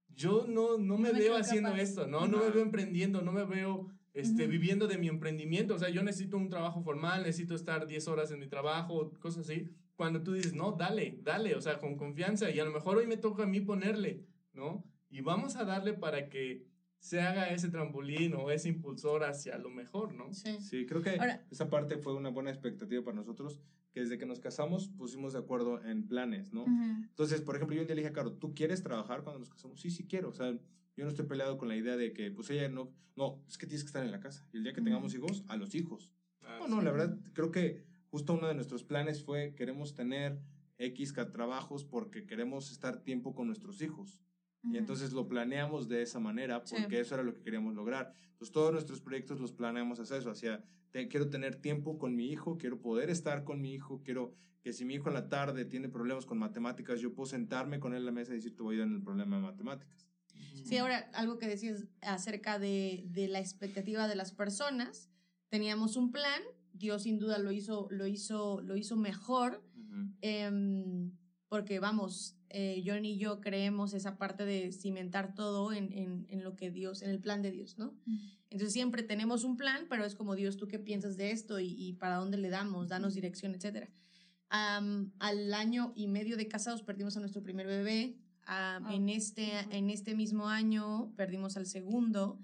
yo no, no me No veo haciendo capaz". esto, ¿no? No me veo emprendiendo, no me veo este, viviendo de mi emprendimiento. O sea, yo necesito un trabajo formal, necesito estar 10 horas en mi trabajo, cosas así. Cuando tú dices, no, dale, dale, o sea, con confianza. Y a lo mejor hoy me toca a mí ponerle, ¿no? Y vamos a darle para que se haga ese trampolín o ese impulsor hacia lo mejor, ¿no? Sí. Sí, creo que Ahora- esa parte fue una buena expectativa para nosotros, que desde que nos casamos pusimos de acuerdo en planes, ¿no? Ujú. Entonces, por ejemplo, yo un día le dije a Caro, ¿tú quieres trabajar cuando nos casamos? Sí, sí quiero. O sea, yo no estoy peleado con la idea de que, pues ella no, no, es que tienes que estar en la casa. Y el día que Ujú. tengamos hijos, a los hijos. Ah, No, no, sí. la verdad, creo que justo uno de nuestros planes fue, queremos tener X trabajos porque queremos estar tiempo con nuestros hijos. Y entonces lo planeamos de esa manera Sí. porque eso era lo que queríamos lograr. Entonces todos nuestros proyectos los planeamos hacia eso, hacia te- quiero tener tiempo con mi hijo, quiero poder estar con mi hijo, quiero que si mi hijo en la tarde tiene problemas con matemáticas, yo puedo sentarme con él en la mesa y decir, te voy a ayudar en el problema de matemáticas. Sí, ahora algo que decías acerca de, de la expectativa de las personas. Teníamos un plan, Dios sin duda lo hizo, lo hizo, lo hizo mejor, porque vamos, eh, John y yo creemos esa parte de cimentar todo en, en, en lo que Dios, en el plan de Dios, ¿no? Ujú. Entonces siempre tenemos un plan, pero es como Dios, ¿tú qué piensas de esto y, y para dónde le damos? Danos dirección, etcétera. Am, al año y medio de casados perdimos a nuestro primer bebé. Am, Oh. en, este, en este mismo año perdimos al segundo.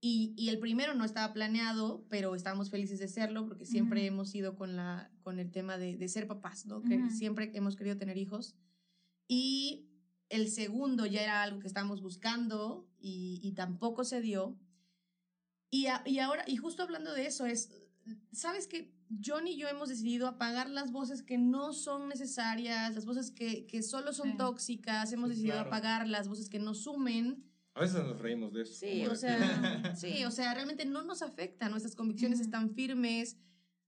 Y, y el primero no estaba planeado, pero estábamos felices de serlo porque siempre Ujú. hemos ido con, la, con el tema de, de ser papás, ¿no? Que Ujú. siempre hemos querido tener hijos. Y el segundo ya era algo que estábamos buscando y, y tampoco se dio. Y, a- y ahora, y justo hablando de eso, es sabes que John y yo hemos decidido apagar las voces que no son necesarias, las voces que, que solo son Sí. tóxicas, hemos Sí, decidido claro. apagar las voces que no sumen. A veces nos reímos de eso. Sí, o sea, sí, o sea, realmente no nos afecta, nuestras convicciones están firmes,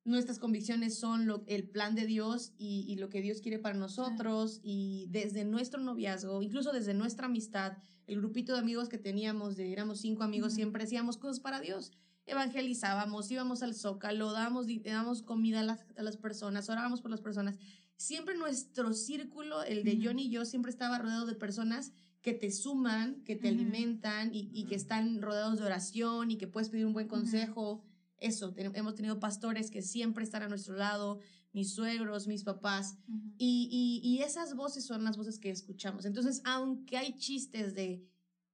nuestras convicciones son lo, el plan de Dios y, y lo que Dios quiere para nosotros y desde nuestro noviazgo, incluso desde nuestra amistad, el grupito de amigos que teníamos, de éramos cinco amigos, siempre hacíamos cosas para Dios. Evangelizábamos, íbamos al zócalo, dábamos, dábamos comida a las, a las personas, orábamos por las personas. Siempre nuestro círculo, el de Ujú. John y yo, siempre estaba rodeado de personas que te suman, que te Ujú. alimentan y, y que están rodeados de oración y que puedes pedir un buen consejo. Eso, ten- hemos tenido pastores que siempre están a nuestro lado, mis suegros, mis papás. Ujú. Y, y, y esas voces son las voces que escuchamos. Entonces, aunque hay chistes de,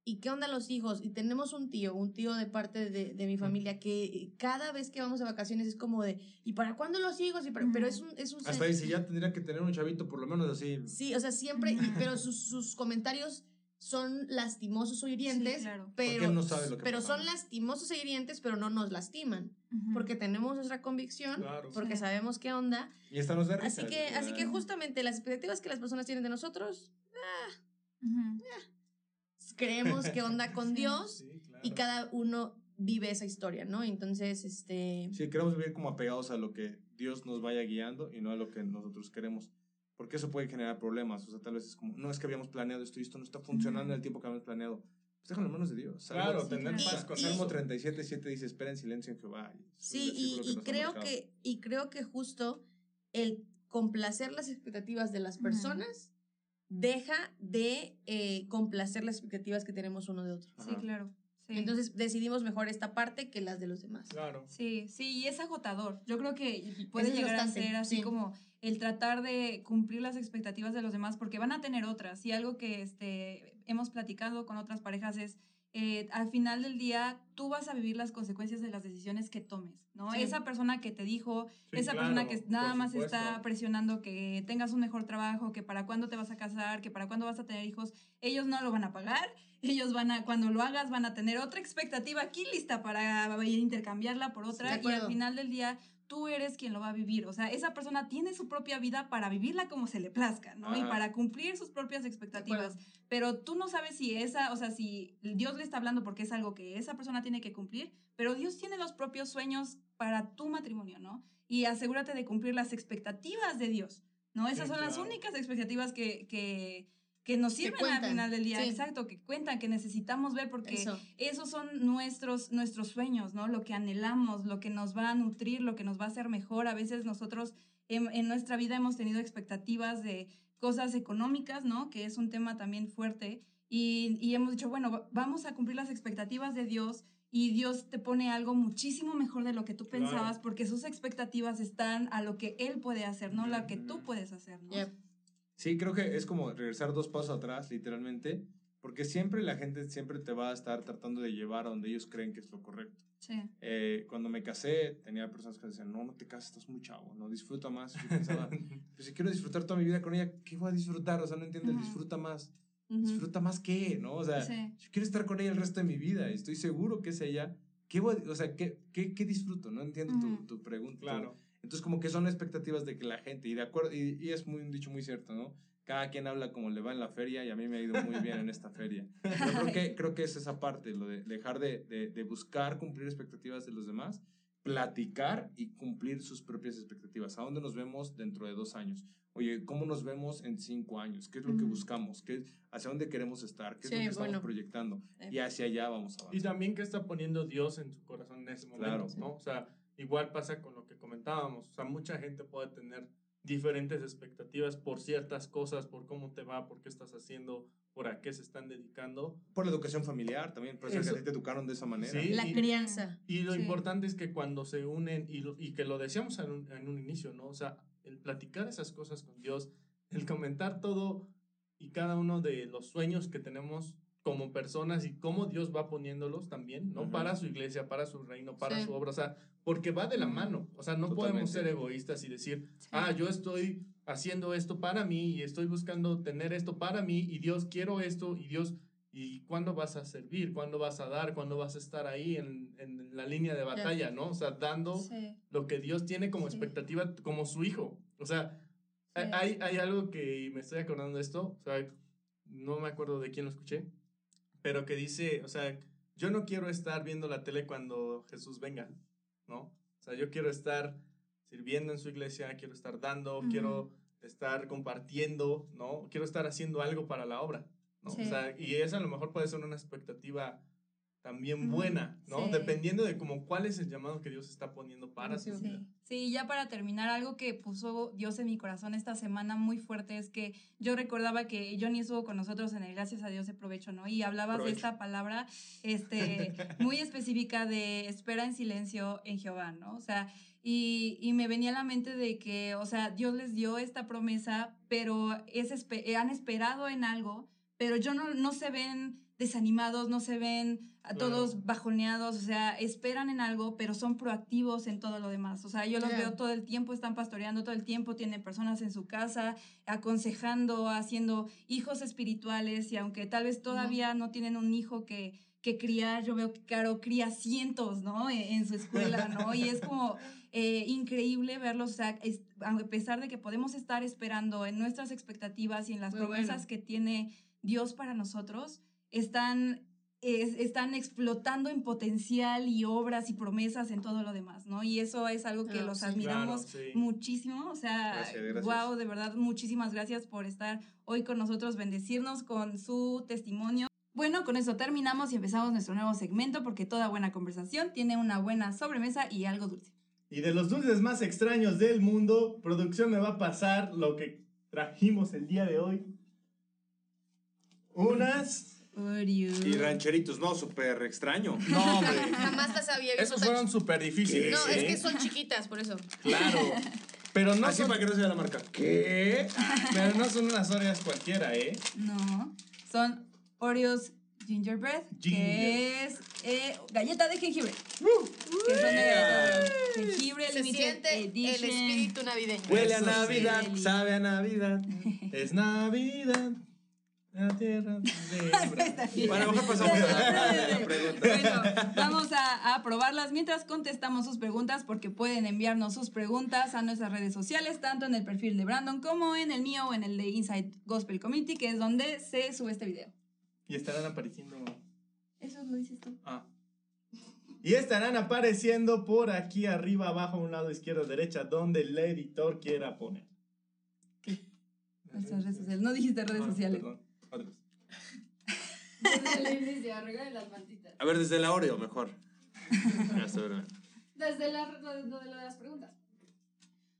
¿y qué onda los hijos? Y tenemos un tío, un tío de parte de, de mi familia, que cada vez que vamos de vacaciones es como de, ¿y para cuándo los hijos? Y para- Pero es un... Es un Hasta dice, ya tendría que tener un chavito por lo menos así. Sí, o sea, siempre, pero sus, sus comentarios son lastimosos o hirientes, Sí, claro. pero, él no sabe lo que pero son lastimosos e hirientes, pero no nos lastiman, porque tenemos nuestra convicción, Claro. porque Sí. sabemos qué onda. Y esta nos da risa. Así que, así que Ah. justamente las expectativas que las personas tienen de nosotros, Ujú. creemos qué onda [laughs] con Sí. Dios Sí, claro. y cada uno vive esa historia, ¿no? Entonces, este... Sí, queremos vivir como apegados a lo que Dios nos vaya guiando y no a lo que nosotros queremos. Porque eso puede generar problemas. O sea, tal vez es como, no es que habíamos planeado esto y esto no está funcionando en el tiempo que habíamos planeado. Pues déjalo en manos de Dios. Salmo- Claro, Sí, tener paz con Salmo eso. 37, 7 dice, espera en silencio en Jehová. Sí, y, que y creo que, y creo que justo el complacer las expectativas de las personas deja de eh, complacer las expectativas que tenemos uno de otro. Sí, Ajá. claro. Sí. Entonces decidimos mejor esta parte que las de los demás. Claro. Sí, sí, y es agotador. Yo creo que puede es llegar a ser así sí. como el tratar de cumplir las expectativas de los demás, porque van a tener otras. Y algo que este, hemos platicado con otras parejas es, eh, al final del día, tú vas a vivir las consecuencias de las decisiones que tomes, ¿no? Sí. Esa persona que te dijo, Sí, esa claro, persona que nada más supuesto. está presionando que tengas un mejor trabajo, que para cuándo te vas a casar, que para cuándo vas a tener hijos, ellos no lo van a pagar, [laughs] ellos van a, cuando lo hagas, van a tener otra expectativa aquí lista para intercambiarla por otra y al final del día tú eres quien lo va a vivir. O sea, esa persona tiene su propia vida para vivirla como se le plazca, ¿no? Y Ajá. para cumplir sus propias expectativas. Pero tú no sabes si esa, o sea, si Dios le está hablando porque es algo que esa persona tiene que cumplir, pero Dios tiene los propios sueños para tu matrimonio, ¿no? Y asegúrate de cumplir las expectativas de Dios, ¿no? Esas Sí, son las únicas expectativas que, que, que nos Que sirven al cuentan, final del día. sí. Exacto, que cuentan, que necesitamos ver porque Eso. esos son nuestros, nuestros sueños, ¿no? Lo que anhelamos, lo que nos va a nutrir, lo que nos va a hacer mejor. A veces nosotros en, en nuestra vida hemos tenido expectativas de cosas económicas, ¿no? Que es un tema también fuerte. Y, y hemos dicho, bueno, va- vamos a cumplir las expectativas de Dios y Dios te pone algo muchísimo mejor de lo que tú Claro. pensabas porque sus expectativas están a lo que Él puede hacer, no lo que tú Ujú. puedes hacer, ¿no? Yep. Sí, creo que es como regresar dos pasos atrás, literalmente, porque siempre la gente siempre te va a estar tratando de llevar a donde ellos creen que es lo correcto. Sí. Eh, cuando me casé, tenía personas que decían, no, no te cases, estás muy chavo, no, disfruta más. Y yo pensaba, [laughs] pues si quiero disfrutar toda mi vida con ella, ¿qué voy a disfrutar? O sea, no entiendo, disfruta más. Ujú. ¿Disfruta más qué? ¿No? O sea, Sí. yo quiero estar con ella el resto de mi vida y estoy seguro que es ella. ¿Qué voy a- o sea, ¿qué, qué, qué disfruto? No entiendo tu, Ujú. tu pregunta. Claro. Entonces, como que son expectativas de que la gente, y de acuerdo, y, y es muy, un dicho muy cierto, ¿no? Cada quien habla como le va en la feria y a mí me ha ido muy bien en esta feria. Pero creo que, creo que es esa parte, lo de dejar de, de, de buscar cumplir expectativas de los demás, platicar y cumplir sus propias expectativas. ¿A dónde nos vemos dentro de dos años? Oye, ¿cómo nos vemos en cinco años? ¿Qué es lo que buscamos? ¿Qué, ¿Hacia dónde queremos estar? ¿Qué es Sí, lo que estamos bueno. proyectando? Eh. Y hacia allá vamos a Y avanzar. también que está poniendo Dios en su corazón en ese momento, Claro. ¿no? O sea, igual pasa con lo que comentábamos. O sea, mucha gente puede tener diferentes expectativas por ciertas cosas, por cómo te va, por qué estás haciendo, por a qué se están dedicando. Por la educación familiar también, por eso que Eso. a ti te educaron de esa manera. Sí. La y- crianza. Y lo Sí. importante es que cuando se unen, y, lo- y que lo decíamos en un, en un inicio, ¿no? O sea, el platicar esas cosas con Dios, el comentar todo y cada uno de los sueños que tenemos como personas y cómo Dios va poniéndolos también, ¿no? Ujú. Para su iglesia, para su reino, para Sí. su obra, o sea, porque va de la mano, o sea, no podemos Totalmente. ser egoístas y decir, Sí. ah, yo estoy haciendo esto para mí y estoy buscando tener esto para mí y Dios quiero esto y Dios ¿Y cuándo vas a servir? ¿Cuándo vas a dar? ¿Cuándo vas a estar ahí en, en la línea de batalla, no? O sea, dando Sí. lo que Dios tiene como Sí. expectativa, como su hijo. O sea, Sí. hay, hay algo que me estoy acordando de esto, o sea, no me acuerdo de quién lo escuché, pero que dice, o sea, yo no quiero estar viendo la tele cuando Jesús venga, ¿no? O sea, yo quiero estar sirviendo en su iglesia, quiero estar dando, quiero estar compartiendo, ¿no? Quiero estar haciendo algo para la obra, ¿no? Sí. O sea, y esa a lo mejor puede ser una expectativa también buena, ¿no? Sí. Dependiendo de como cuál es el llamado que Dios está poniendo para su Sí. vida. Sí. Ya para terminar, algo que puso Dios en mi corazón esta semana muy fuerte es que yo recordaba que Johnny estuvo con nosotros en el Gracias a Dios de provecho, ¿no? Y hablabas Provecho. de esta palabra este, [laughs] muy específica de espera en silencio en Jehová, ¿no? O sea, y, y me venía a la mente de que, o sea, Dios les dio esta promesa, pero es espe- han esperado en algo, pero yo no, no se ven desanimados, no se ven a Claro. todos bajoneados, o sea, esperan en algo, pero son proactivos en todo lo demás. O sea, yo los veo todo el tiempo, están pastoreando todo el tiempo, tienen personas en su casa, aconsejando, haciendo hijos espirituales, y aunque tal vez todavía no tienen un hijo que, que criar, yo veo que Caro cría cientos, ¿no? En, en su escuela, ¿no? Y es como eh, increíble verlos, o sea, es- a pesar de que podemos estar esperando en nuestras expectativas y en las Muy promesas bueno. que tiene Dios para nosotros, están, es- están explotando en potencial y obras y promesas en todo lo demás, ¿no? Y eso es algo que Ah, los sí. admiramos Claro, sí. muchísimo, o sea, Gracias, gracias. wow, de verdad, muchísimas gracias por estar hoy con nosotros, bendecirnos con su testimonio. Bueno, con eso terminamos y empezamos nuestro nuevo segmento porque toda buena conversación tiene una buena sobremesa y algo dulce. Y de los dulces más extraños del mundo, producción me va a pasar lo que trajimos el día de hoy. Unas... Y rancheritos, no, súper extraño. [laughs] No, hombre. [laughs] Jamás las había visto Esos fueron súper difíciles. No, es ¿eh? que son chiquitas, por eso. Claro. [laughs] Pero no, Así son, para que no se vea la marca. ¿Qué? Pero no son unas Oreas cualquiera, ¿eh? No, son Oreos Gingerbread, que Ginger. es eh, galleta de jengibre. que son de jengibre, Se siente el edition. espíritu navideño. Huele a. Navidad, sabe a Navidad. Es Navidad. La tierra celebra. [laughs] Bueno, mejor pasamos a la, pregunta. Bueno, vamos a, a probarlas mientras contestamos sus preguntas porque pueden enviarnos sus preguntas a nuestras redes sociales, tanto en el perfil de Brandon como en el mío o en el de Inside Gospel Community, que es donde se sube este video. Y estarán apareciendo. Eso lo dices tú. Ah. Y estarán apareciendo por aquí arriba, abajo, a un lado izquierdo, derecha, donde el editor quiera poner. Nuestras redes sociales. No dijiste redes Ah, sociales. perdón. Vez. Desde arreglen las mantitas. A ver, desde la Oreo, mejor. Ya está, ¿verdad? Desde la, lo, de- lo de las preguntas.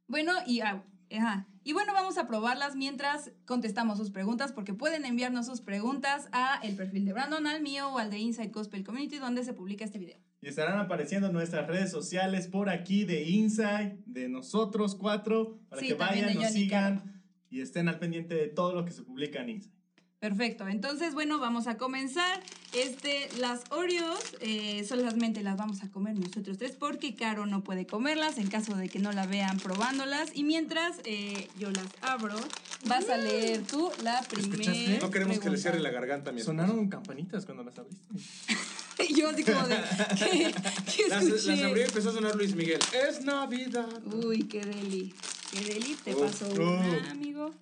Bueno, y, ah, ajá. y bueno, vamos a probarlas mientras contestamos sus preguntas, porque pueden enviarnos sus preguntas a el perfil de Brandon, al mío o al de Inside Gospel Community, donde se publica este video. Y estarán apareciendo nuestras redes sociales por aquí de Inside, de nosotros cuatro, para Sí, que vayan, de nos sigan y estén al pendiente de todo lo que se publica en Inside. Perfecto, entonces bueno, vamos a comenzar. Este, las Oreos eh, solamente las vamos a comer nosotros tres porque Caro no puede comerlas en caso de que no la vean probándolas. Y mientras eh, yo las abro, vas a leer tú la primera. No queremos que le cierre la garganta a mi. Sonaron campanitas cuando las abriste. [laughs] Yo así como de, [laughs] ¿qué, qué Las, escuché? las abrí y empezó a sonar Luis Miguel. Es Navidad. Uy, qué deli. Qué deli, te uf. una, amigo.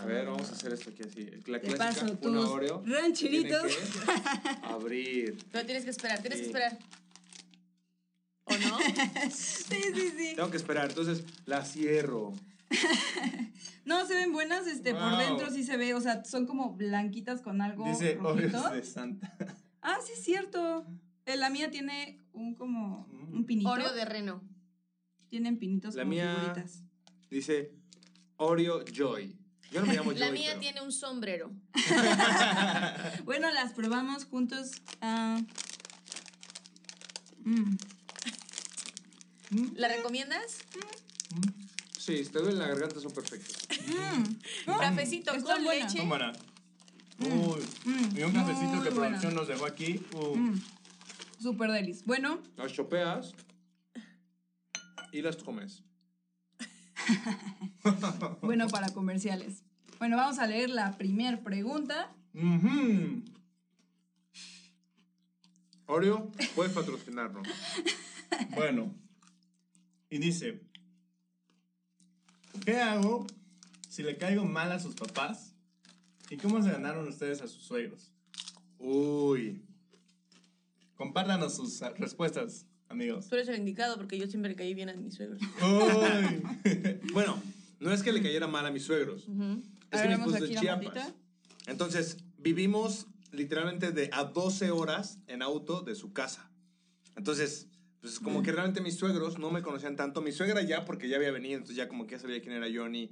A ver, vamos a hacer esto aquí así. La Te clásica, paso una tus Oreo. rancheritos. Tiene que [laughs] abrir. Pero tienes que esperar, tienes que Sí. esperar. ¿O no? [laughs] Sí, sí, sí. Tengo que esperar, entonces la cierro. [laughs] No, se ven buenas, este, por Wow. dentro sí se ve, o sea, son como blanquitas con algo Dice rojito. Oreos de Santa. Ah, sí es cierto. Eh, La mía tiene un como un pinito. Oreo de reno. Tienen pinitos La como mía- figuritas. Dice Oreo Joy. Yo no me llamo [laughs] Joy. La mía pero- tiene un sombrero. [laughs] Bueno, las probamos juntos. ah. Mm. ¿La recomiendas? Sí, si te duele la garganta son perfectos. Mm. Cafecito está con buena. leche. Tómala. Mm. Uy. Mm, Y un cafecito muy que buena. producción nos dejó aquí. Mm. Super delis. Bueno, Las chopeas y las comes. [laughs] bueno para comerciales. Bueno, vamos a leer la primera pregunta. Oreo, puedes patrocinarnos. Bueno. Y dice, ¿qué hago si le caigo mal a sus papás? ¿Y cómo se ganaron ustedes a sus suegros? Uy. Compártanos sus respuestas, amigos. Tú eres el indicado porque yo siempre le caí bien a mis suegros. [laughs] Bueno, no es que le cayera mal a mis suegros. Ujú. Es A que mi esposo es de la Chiapas. Entonces, vivimos literalmente de a 12 horas en auto de su casa. Entonces, pues como que realmente mis suegros no me conocían tanto. Mi suegra ya, porque ya había venido, entonces ya como que ya sabía quién era Johnny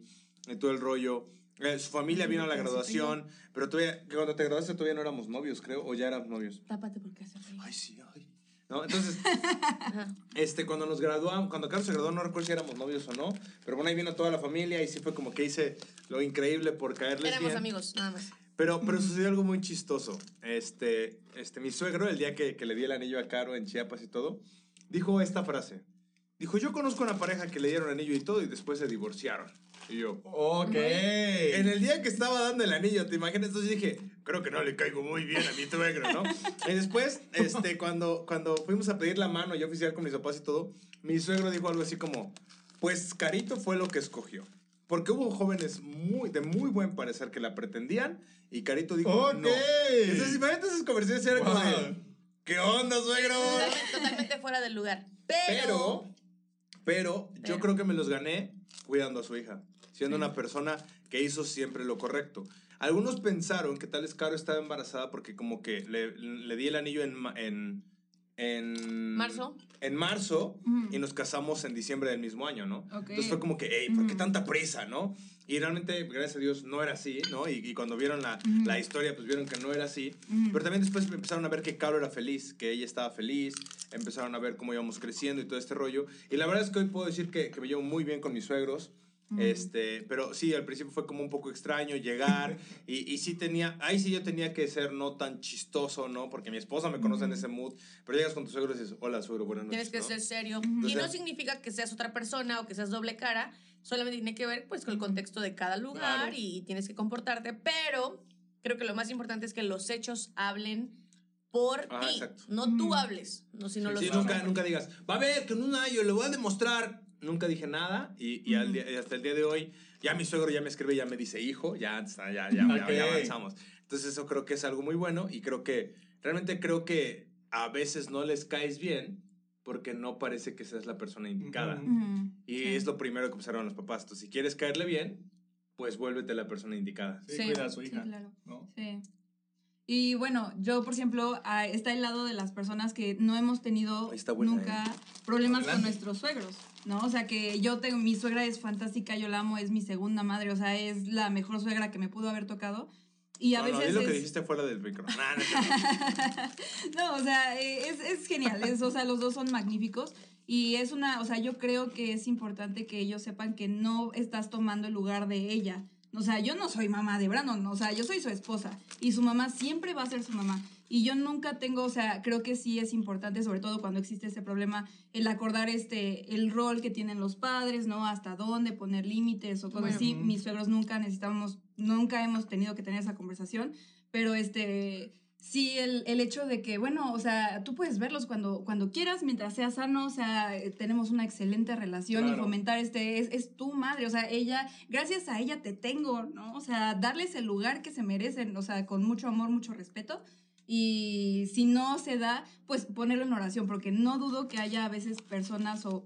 y todo el rollo. Eh, su familia vino a la graduación, pero todavía, que cuando te graduaste todavía no éramos novios, creo, o ya éramos novios. Tápate porque hace frío. Ay, sí, ay. ¿No? Entonces, este, cuando nos graduamos, cuando Carlos se graduó, no recuerdo si éramos novios o no, pero bueno, ahí vino toda la familia y sí fue como que hice lo increíble por caerles Éramos bien. amigos, nada más. Pero, pero sucedió algo muy chistoso. Este, este, mi suegro, el día que, que le di el anillo a Caro en Chiapas y todo, dijo esta frase. Dijo, yo conozco a una pareja que le dieron anillo y todo y después se divorciaron. Y yo, Ok. en el día que estaba dando el anillo, ¿te imaginas? Entonces dije, creo que no le caigo muy bien a mi suegro, ¿no? y después, [laughs] este, cuando, cuando fuimos a pedir la mano ya oficial con mis papás y todo, mi suegro dijo algo así como, pues Carito fue lo que escogió. Porque hubo jóvenes muy, de muy buen parecer que la pretendían y Carito dijo, Ok. no. Entonces, imagínate esas conversaciones, era como de, Wow. ¿qué onda, suegro? Totalmente, totalmente fuera del lugar. Pero. Pero, pero yo Pero. creo que me los gané cuidando a su hija, siendo una persona que hizo siempre lo correcto. Algunos pensaron que tal vez Caro estaba embarazada porque como que le, le di el anillo en, en... Marzo. En marzo Ujú. y nos casamos en diciembre del mismo año, ¿no? Ok. Entonces fue como que, hey, ¿por qué Ujú. tanta prisa, no? Y realmente, gracias a Dios, no era así, ¿no? Y, y cuando vieron la, Ujú. la historia, pues vieron que no era así. Pero también después empezaron a ver que Caro era feliz, que ella estaba feliz, empezaron a ver cómo íbamos creciendo y todo este rollo. Y la verdad es que hoy puedo decir que, que me llevo muy bien con mis suegros. Ujú. Este, pero sí, al principio fue como un poco extraño llegar [laughs] y, y sí tenía, ahí sí yo tenía que ser no tan chistoso, ¿no? Porque mi esposa me conoce en Ujú. ese mood, pero llegas con tu suegro y dices, hola suegro, buenas noches. Tienes que ¿no? ser serio. Ujú. Y no Entonces- significa que seas otra persona o que seas doble cara. Solamente tiene que ver pues con el contexto de cada lugar Claro. y tienes que comportarte. Pero creo que lo más importante es que los hechos hablen por Ah, ti. No tú hables, no sino los Sí, hechos. nunca, nunca digas, va a ver, que en un año le voy a demostrar. Nunca dije nada y, y al día- y hasta el día de hoy ya mi suegro ya me escribe, ya me dice hijo, ya, ya, ya, ya, Ok. ya avanzamos. Entonces eso creo que es algo muy bueno y creo que, realmente creo que a veces no les caes bien porque no parece que seas la persona indicada. Ujú. Ujú. Y Sí. es lo primero que observan los papás. Entonces, si quieres caerle bien, pues vuélvete la persona indicada. Sí, Sí, cuida a su sí, hija. claro. ¿no? Sí. Y bueno, yo, por ejemplo, está el lado de las personas que no hemos tenido buena, nunca problemas con Adelante. nuestros suegros, ¿no? O sea, que yo tengo, mi suegra es fantástica, yo la amo, es mi segunda madre, o sea, es la mejor suegra que me pudo haber tocado. Y a no, no, veces di lo que dijiste fuera del [laughs] no cierto. no, o sea, eh, es, es genial, es- o sea, los dos son magníficos y es una, o sea, yo creo que es importante que ellos sepan que no estás tomando el lugar de ella. O sea, yo no soy mamá de Brandon, o sea, yo soy su esposa y su mamá siempre va a ser su mamá. Y yo nunca tengo, o sea, creo que sí es importante, sobre todo cuando existe ese problema, el acordar este, el rol que tienen los padres, ¿no? Hasta dónde poner límites o cosas Bueno. así. Mis suegros nunca necesitamos, nunca hemos tenido que tener esa conversación, pero este, sí, el, el hecho de que, bueno, o sea, tú puedes verlos cuando, cuando quieras, mientras sea sano, o sea, tenemos una excelente relación y Claro. fomentar este, es, es tu madre, o sea, ella, gracias a ella te tengo, ¿no? O sea, darles el lugar que se merecen, o sea, con mucho amor, mucho respeto. Y si no se da, pues ponerlo en oración, porque no dudo que haya a veces personas o,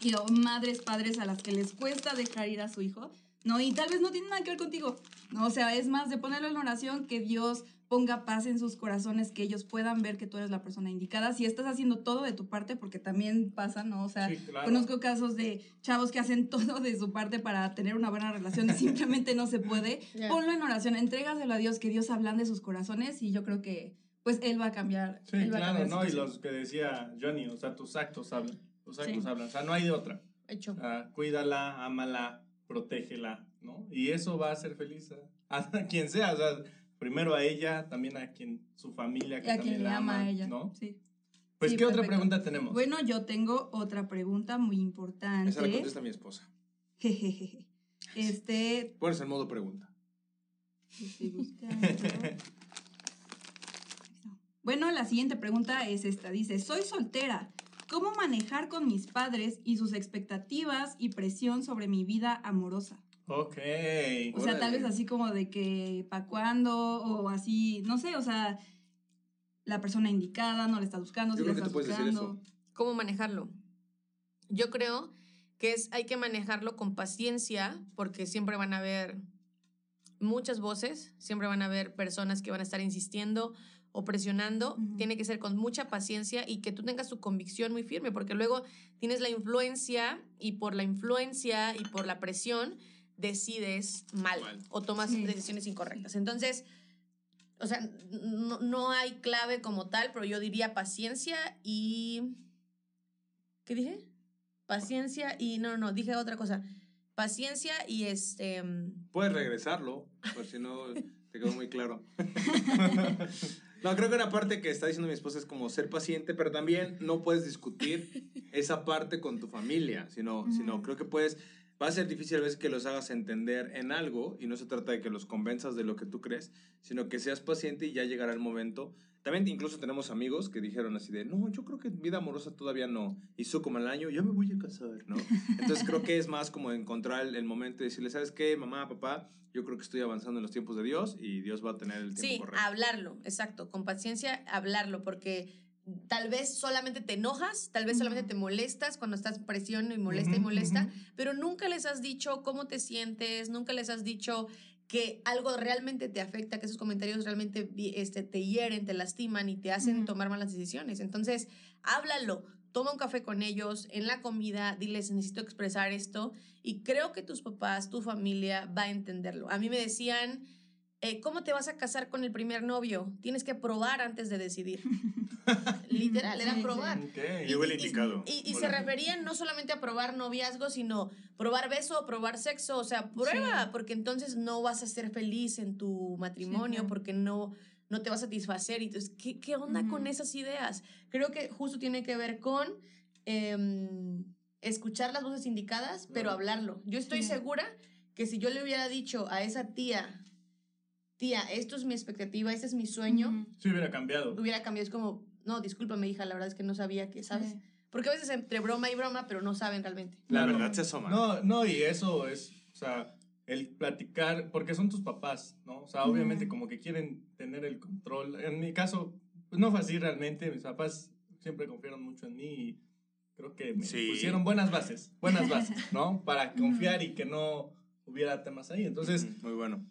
y- o madres, padres a las que les cuesta dejar ir a su hijo, ¿no? Y tal vez no tiene nada que ver contigo, ¿no? O sea, es más de ponerlo en oración, que Dios ponga paz en sus corazones, que ellos puedan ver que tú eres la persona indicada. Si estás haciendo todo de tu parte, porque también pasa, ¿no? O sea, Sí, claro. conozco casos de chavos que hacen todo de su parte para tener una buena relación y simplemente no se puede. [laughs] Ya. Ponlo en oración, entrégaselo a Dios, que Dios ablande sus corazones y yo creo que pues Él va a cambiar. Sí, él va a claro, cambiar la ¿no? Y los que decía Johnny, o sea, tus actos hablan. Tus actos Sí. hablan. O sea, no hay de otra. Hecho. Ah, cuídala, ámala, protégela, ¿no? Y eso va a hacer feliz a, [laughs] a quien sea, o sea, primero a ella, también a quien, su familia, que Y a también quien le la ama a ella. ¿no? Sí. Pues, Sí, ¿qué otra pregunta tenemos? Bueno, yo tengo otra pregunta muy importante. Esa la contesta mi esposa. Jejeje. Este. Pones en modo pregunta. estoy buscando. Bueno, la siguiente pregunta es esta. Dice, soy soltera. ¿Cómo manejar con mis padres y sus expectativas y presión sobre mi vida amorosa? Ok. O sea, tal Órale. vez así como de que pa' cuándo o así, no sé, o sea, la persona indicada no le está buscando, Yo si le creo que estás tú puedes decir buscando. ¿Cómo manejarlo? Yo creo que es, hay que manejarlo con paciencia porque siempre van a haber muchas voces, siempre van a haber personas que van a estar insistiendo o presionando. Ujú. Tiene que ser con mucha paciencia y que tú tengas tu convicción muy firme porque luego tienes la influencia y por la influencia y por la presión decides mal, Mal. o tomas Sí. decisiones incorrectas. Entonces, o sea, no, no hay clave como tal, pero yo diría paciencia y... ¿Qué dije? Paciencia y... No, no, no, dije otra cosa. Paciencia y este... mm, Puedes regresarlo, por si no te quedó muy claro. [laughs] No, creo que una parte que está diciendo mi esposa es como ser paciente, pero también no puedes discutir esa parte con tu familia, sino, sino Ujú. creo que puedes, va a ser difícil a veces que los hagas entender en algo y no se trata de que los convenzas de lo que tú crees, sino que seas paciente y ya llegará el momento. También incluso tenemos amigos que dijeron así de, no, yo creo que vida amorosa todavía no. Y su como al año, ya me voy a casar, ¿no? Entonces creo que es más como encontrar el, el momento de decirle, ¿sabes qué, mamá, papá? Yo creo que estoy avanzando en los tiempos de Dios y Dios va a tener el tiempo Sí, correcto. hablarlo, exacto, con paciencia hablarlo, porque tal vez solamente te enojas, tal vez solamente te molestas cuando estás presión y molesta y molesta, pero nunca les has dicho cómo te sientes, nunca les has dicho que algo realmente te afecta, que esos comentarios realmente este, te hieren, te lastiman y te hacen tomar malas decisiones. Entonces, háblalo, toma un café con ellos, en la comida, diles, necesito expresar esto, y creo que tus papás, tu familia va a entenderlo. A mí me decían, eh, ¿cómo te vas a casar con el primer novio? Tienes que probar antes de decidir. [laughs] Literal, era Sí, sí. probar. Ok. Llegó el indicado. Y, y se referían no solamente a probar noviazgo, sino probar beso, probar sexo, o sea, prueba, Sí. porque entonces no vas a ser feliz en tu matrimonio, claro. porque no, no te va a satisfacer. Y entonces, ¿qué, qué onda con esas ideas? Creo que justo tiene que ver con em, escuchar las voces indicadas, pero hablarlo. Yo estoy Sí. segura que si yo le hubiera dicho a esa tía, tía, esto es mi expectativa, este es mi sueño, Ujú. Sí, hubiera cambiado. hubiera cambiado. Es como, no, discúlpame, hija, la verdad es que no sabía que, ¿sabes? Sí. Porque a veces entre broma y broma, pero no saben realmente. La Claro. verdad se asoma. No, no, y eso es, o sea, el platicar, porque son tus papás, ¿no? O sea, obviamente Ujú. como que quieren tener el control. En mi caso, pues no fue así realmente. Mis papás siempre confiaron mucho en mí y creo que me Sí. pusieron buenas bases, buenas bases, ¿no? Para [laughs] confiar y que no hubiera temas ahí. Entonces, Muy bueno.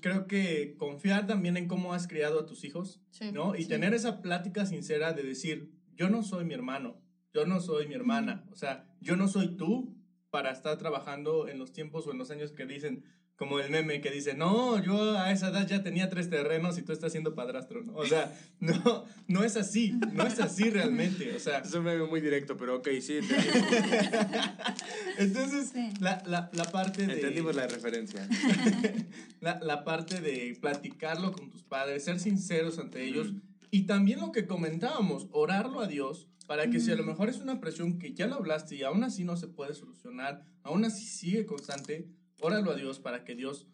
Creo que confiar también en cómo has criado a tus hijos, Sí. ¿no? Y Sí. tener esa plática sincera de decir, yo no soy mi hermano, yo no soy mi hermana, o sea, yo no soy tú para estar trabajando en los tiempos o en los años que dicen, como el meme que dice, no, yo a esa edad ya tenía tres terrenos y tú estás siendo padrastro, ¿no? O sea, [laughs] no, no es así, no es así realmente, o sea, Es un meme muy directo, pero ok, sí, [laughs] entonces, Sí. la, la, la parte de... entendimos la referencia. [laughs] la, la parte de platicarlo con tus padres, ser sinceros ante ellos Ujú. y también lo que comentábamos, orarlo a Dios para que si a lo mejor es una presión que ya lo hablaste y aún así no se puede solucionar, aún así sigue constante, óralo a Dios para que Dios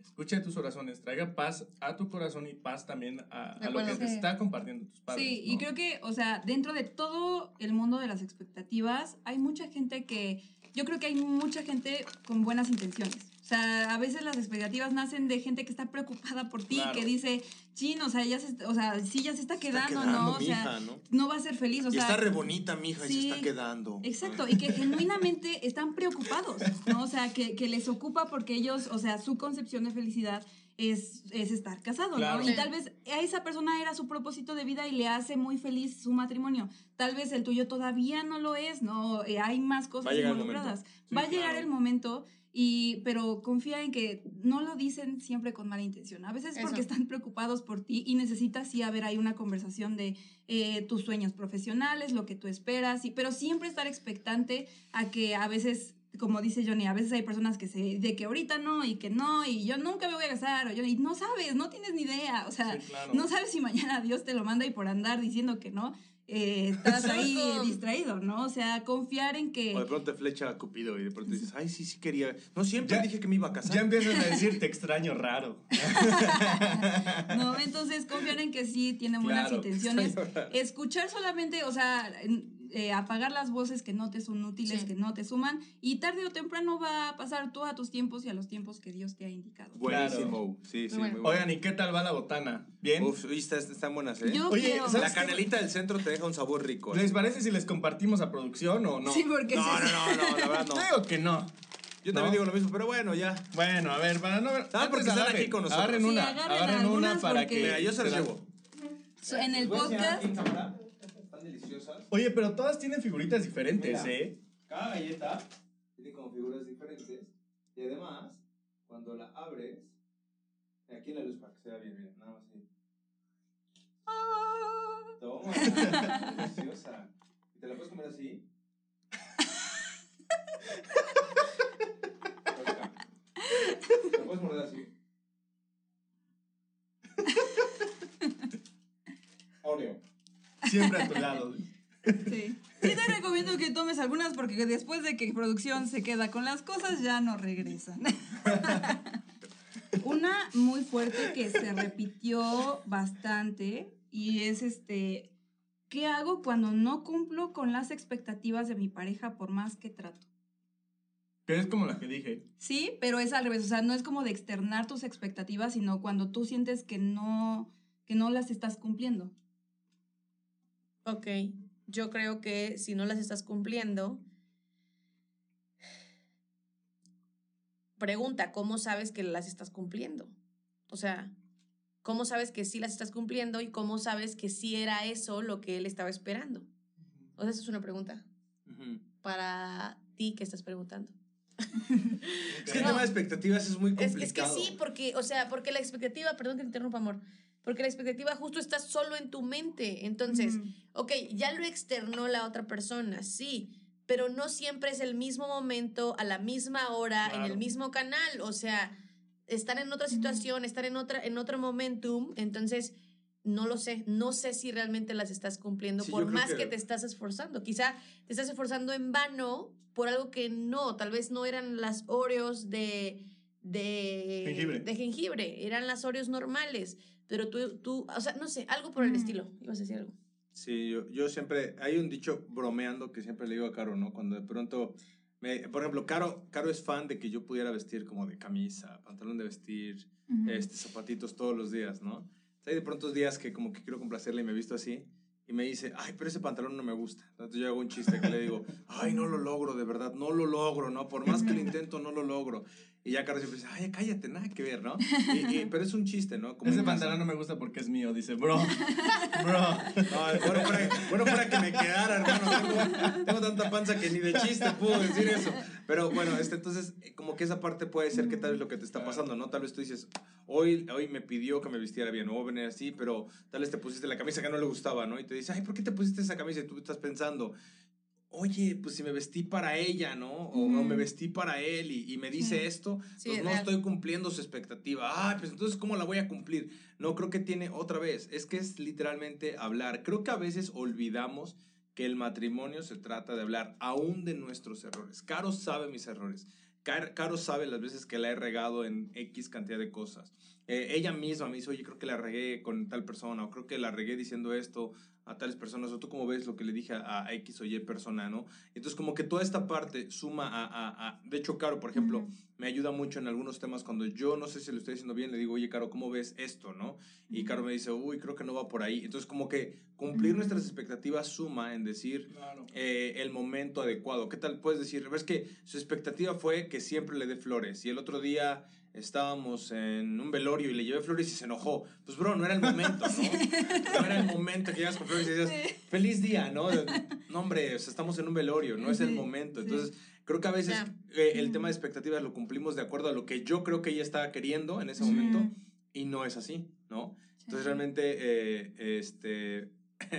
escuche tus oraciones, traiga paz a tu corazón y paz también a, lo que te está compartiendo tus padres. Sí, y creo que, o sea, dentro de todo el mundo de las expectativas, hay mucha gente que, yo creo que hay mucha gente con buenas intenciones. O sea, a veces las expectativas nacen de gente que está preocupada por ti, Claro. que dice, chin, o sea, ya se, o sea, sí ya se está Está quedando, ¿no? O sea, ¿no? no va a ser feliz, o y sea. está re bonita, mija, y sí. se está quedando. Exacto, y que [laughs] genuinamente están preocupados, ¿no? O sea, que, que les ocupa porque ellos, o sea, su concepción de felicidad es, es estar casado, Claro. Y tal vez a esa persona era su propósito de vida y le hace muy feliz su matrimonio. Tal vez el tuyo todavía no lo es, ¿no? Eh, hay más cosas Va involucradas. Sí, Va a llegar claro. el momento. Y, pero confía en que no lo dicen siempre con mala intención. A veces es porque Eso. están preocupados por ti y necesitas sí haber ahí una conversación de eh, tus sueños profesionales, lo que tú esperas, y, pero siempre estar expectante a que a veces, como dice Johnny, a veces hay personas que se, de que ahorita no y que no, y yo nunca me voy a casar, o no sabes, no tienes ni idea, o sea, Sí, claro. no sabes si mañana Dios te lo manda y por andar diciendo que no, eh, [laughs] estás ahí distraído, ¿no? O sea, confiar en que... O de pronto te flecha a Cupido y de pronto dices, ay, sí, sí quería. No, siempre Ya- dije que me iba a casar. Ya empiezas a decir, [laughs] te extraño raro. [laughs] No, entonces confiar en que sí tienen buenas Claro, intenciones. Escuchar solamente, o sea, en- eh, apagar las voces que no te son útiles, Sí. que no te suman, y tarde o temprano va a pasar tú a tus tiempos y a los tiempos que Dios te ha indicado. Buenísimo. Sí, sí, Muy bueno. muy bueno. Oigan, ¿y qué tal va la botana? ¿Bien? Uf, uy, está- están buenas, ¿eh? Yo Oye, quiero... ¿sabes La qué? canelita del centro te deja un sabor rico. ¿eh? ¿Les parece si les compartimos a producción o no? Sí, porque No, sí, no, sí. no, no, la verdad no. Digo que no. Yo también ¿No? digo lo mismo, pero bueno, ya. Bueno, a ver, para no ver. Ah, porque están agarren, aquí con nosotros. Agarren Sí, una, agarren agarren una para porque- que. Mira, yo se las- llevo. En el podcast... Oye, pero todas tienen figuritas diferentes, Mira. ¿eh? Cada galleta tiene como figuras diferentes. Y además, cuando la abres, aquí en la luz para que se vea bien, mira, nada más así. Toma, deliciosa. ¿Y te la puedes comer así? ¿Te la puedes morder así? Oreo. Siempre a tu lado. Sí. [laughs] Sí te recomiendo que tomes algunas porque después de que producción se queda con las cosas ya no regresan. [laughs] Una muy fuerte que se repitió bastante y es este, ¿qué hago cuando no cumplo con las expectativas de mi pareja por más que trato? Que es como la que dije. Sí, pero es al revés, o sea, no es como de externar tus expectativas, sino cuando tú sientes que no, que no las estás cumpliendo. Ok, yo creo que si no las estás cumpliendo, pregunta, ¿cómo sabes que las estás cumpliendo? O sea, ¿cómo sabes que sí las estás cumpliendo y cómo sabes que sí era eso lo que él estaba esperando? O sea, esa es una pregunta para ti que estás preguntando. Es [laughs] que el tema de expectativas es muy Es, complicado. es que sí, porque, o sea, porque la expectativa, perdón que te interrumpa, amor, porque la expectativa justo está solo en tu mente. Entonces, Ujú. ok, ya lo externó la otra persona, sí, pero no siempre es el mismo momento, a la misma hora, en el mismo canal. O sea, están en otra situación, están en, otra, en otro momentum, entonces no lo sé, no sé si realmente las estás cumpliendo Sí, por más que... que- te estás esforzando. Quizá te estás esforzando en vano por algo que no, tal vez no eran las Oreos de, de Jengibre. de jengibre, eran las Oreos normales, pero tú, tú, o sea, no sé, algo por el Mm. estilo, ibas a decir algo. Sí, yo, yo siempre, hay un dicho bromeando que siempre le digo a Caro, ¿no? Cuando de pronto, me, por ejemplo, Caro, Caro es fan de que yo pudiera vestir como de camisa, pantalón de vestir, este, zapatitos todos los días, ¿no? Hay de pronto días que como que quiero complacerle y me visto así y me dice, ay, pero ese pantalón no me gusta. Entonces yo hago un chiste que le digo, ay, no lo logro, de verdad, no lo logro, ¿no? Por más que lo intento, no lo logro. Y ya Caro siempre dice, ay, cállate, nada que ver, ¿no? [laughs] Y- y- pero es un chiste, ¿no? Como Ese pantalón no me gusta porque es mío, dice, bro. Bro. No, bueno, fuera, bueno, fuera que me quedara, hermano. Tengo, tengo tanta panza que ni de chiste puedo decir eso. Pero bueno, este, entonces, eh, como que esa parte puede ser que tal vez lo que te está pasando, ¿no? Tal vez tú dices, hoy, hoy me pidió que me vistiera bien, o voy a venir así, pero tal vez te pusiste la camisa que no le gustaba, ¿no? Y te dice, ay, ¿por qué te pusiste esa camisa? Y tú estás pensando, oye, pues si me vestí para ella, ¿no? O, o me vestí para él y, y me dice Sí. esto, Sí, pues es no real. estoy cumpliendo su expectativa. Ay, pues entonces, ¿cómo la voy a cumplir? No, creo que tiene otra vez, es que es literalmente hablar. Creo que a veces olvidamos que el matrimonio se trata de hablar aún de nuestros errores. Caro sabe mis errores. Car- Caro sabe las veces que la he regado en X cantidad de cosas. Eh, ella misma me dice, oye, creo que la regué con tal persona, o creo que la regué diciendo esto a tales personas, o tú cómo ves lo que le dije a, a X o Y persona, ¿no? Entonces, como que toda esta parte suma a... a- a- de hecho, Caro, por ejemplo, me ayuda mucho en algunos temas cuando yo no sé si lo estoy diciendo bien, le digo, oye, Caro, ¿cómo ves esto, no? Y Caro me dice, uy, creo que no va por ahí. Entonces, como que cumplir nuestras expectativas suma en decir Claro. eh, el momento adecuado. ¿Qué tal puedes decir? Ves que su expectativa fue que siempre le dé flores y el otro día estábamos en un velorio y le llevé flores y se enojó. Pues, bro, no era el momento, ¿no? [laughs] No era el momento que llegas con flores y dices, feliz día, ¿no? No, hombre, o sea, estamos en un velorio, no es el momento. Entonces, creo que a veces eh, el tema de expectativas lo cumplimos de acuerdo a lo que yo creo que ella estaba queriendo en ese momento y no es así, ¿no? Entonces realmente, eh, este, [laughs]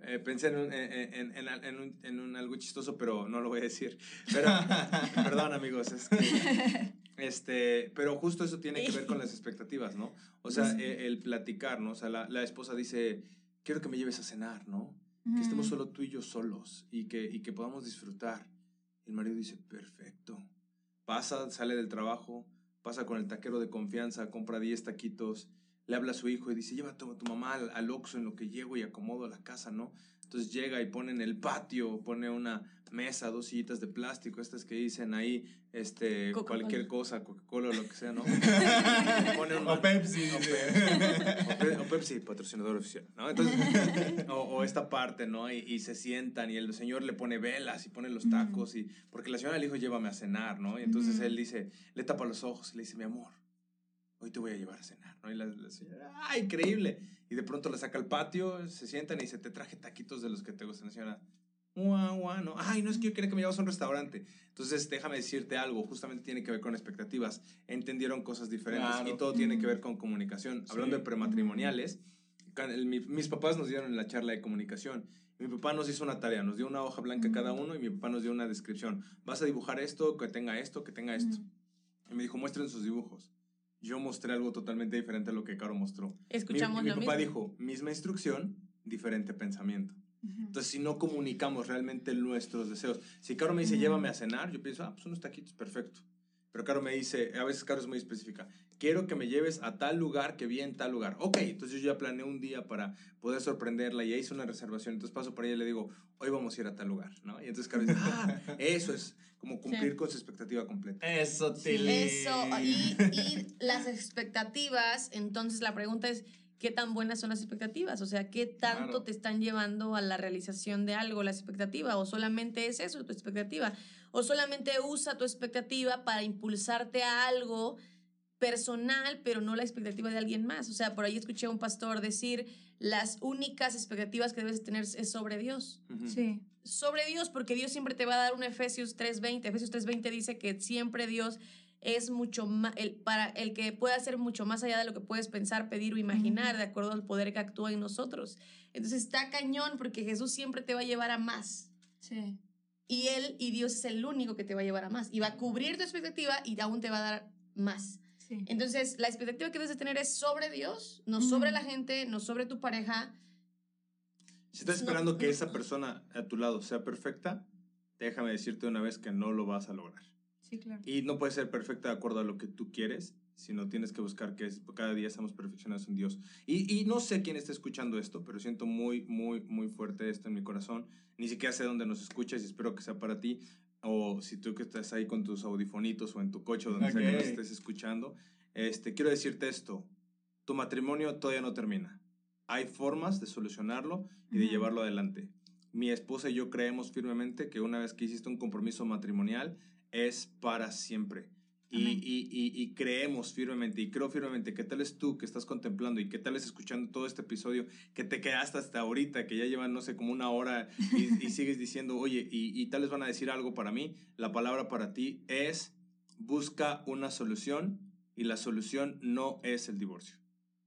eh, pensé en, un, en, en- en- en un, en un algo chistoso, pero no lo voy a decir. Pero, [laughs] perdón amigos, es que, este, pero justo eso tiene que ver con las [laughs] expectativas, ¿no? O sea, eh, el platicar, ¿no? O sea, la, la esposa dice, quiero que me lleves a cenar, ¿no? que estemos solo tú y yo solos y que, y que podamos disfrutar. El marido dice, perfecto. Pasa, sale del trabajo, pasa con el taquero de confianza, compra 10 taquitos, le habla a su hijo y dice, llévate a tu mamá al, al Oxxo en lo que llego y acomodo la casa, ¿no? Entonces llega y pone en el patio, pone una mesa, dos sillitas de plástico, estas que dicen ahí, este, Coca-Cola. cualquier cosa, Coca-Cola o lo que sea, ¿no? [laughs] Pone un O Pepsi. o. Pe- Pepsi, patrocinador oficial, ¿no? Entonces, [laughs] o, o esta parte, ¿no? Y, y se sientan y el señor le pone velas y pone los tacos y porque la señora le dijo llévame a cenar, ¿no? Y entonces él dice, le tapa los ojos y le dice, mi amor, hoy te voy a llevar a cenar, ¿no? Y la, la señora, ¡ah, increíble! Y de pronto la saca al patio, se sientan y dice, te traje taquitos de los que te gustan, señora. Guau, guau, no. Ay, no es que yo quería que me llevas a un restaurante. Entonces, déjame decirte algo, justamente tiene que ver con expectativas. Entendieron cosas diferentes Claro. y todo tiene que ver con comunicación. Hablando de prematrimoniales, mis papás nos dieron la charla de comunicación. Mi papá nos hizo una tarea, nos dio una hoja blanca cada uno y mi papá nos dio una descripción. Vas a dibujar esto, que tenga esto, que tenga esto. Y me dijo, muestren sus dibujos. Yo mostré algo totalmente diferente a lo que Caro mostró. Mi- Escuchamos mi, lo papá mismo. dijo, misma instrucción, diferente pensamiento. Entonces, si no comunicamos realmente nuestros deseos, si Caro me dice, llévame a cenar, yo pienso, ah, pues unos taquitos, perfecto. Pero Caro me dice, a veces Caro es muy específica, quiero que me lleves a tal lugar que vi en tal lugar. Ok, entonces yo ya planeé un día para poder sorprenderla y ya hice una reservación, entonces paso por ella y le digo, hoy vamos a ir a tal lugar, ¿no? Y entonces Caro dice, ah, [laughs] eso es como cumplir Sí. con su expectativa completa. Eso, Sí. Tilly. Eso, y, y las expectativas, entonces la pregunta es, ¿qué tan buenas son las expectativas? O sea, ¿qué tanto Claro. te están llevando a la realización de algo, la expectativa? ¿O solamente es eso, tu expectativa? ¿O solamente usa tu expectativa para impulsarte a algo personal, pero no la expectativa de alguien más? O sea, por ahí escuché a un pastor decir, las únicas expectativas que debes tener es sobre Dios. Sí. sobre Dios, porque Dios siempre te va a dar un Efesios 3.20. Efesios 3.20 dice que siempre Dios es mucho más, el, para el que puede hacer mucho más allá de lo que puedes pensar, pedir o imaginar, de acuerdo al poder que actúa en nosotros. Entonces está cañón, porque Jesús siempre te va a llevar a más. Sí. Y Él y Dios es el único que te va a llevar a más. Y va a cubrir tu expectativa y aún te va a dar más. Sí. Entonces, la expectativa que debes de tener es sobre Dios, no sobre la gente, no sobre tu pareja. Si estás No, esperando que no. esa persona a tu lado sea perfecta, déjame decirte una vez que no lo vas a lograr. Sí, claro. Y no puede ser perfecta de acuerdo a lo que tú quieres, sino tienes que buscar que es- cada día seamos perfeccionados en Dios. Y, y no sé quién está escuchando esto, pero siento muy, muy, muy fuerte esto en mi corazón. Ni siquiera sé dónde nos escuchas y espero que sea para ti. O si tú que estás ahí con tus audifonitos o en tu coche o donde sea que nos estés escuchando, este, quiero decirte esto. Tu matrimonio todavía no termina. Hay formas de solucionarlo y de llevarlo adelante. Mi esposa y yo creemos firmemente que una vez que hiciste un compromiso matrimonial, es para siempre. Y, y- y- y creemos firmemente, y creo firmemente que tal es tú que estás contemplando y que tal es escuchando todo este episodio, que te quedaste hasta ahorita, que ya llevan, no sé, como una hora y, y [laughs] sigues diciendo, oye, y, y tal vez van a decir algo para mí, la palabra para ti es busca una solución y la solución no es el divorcio.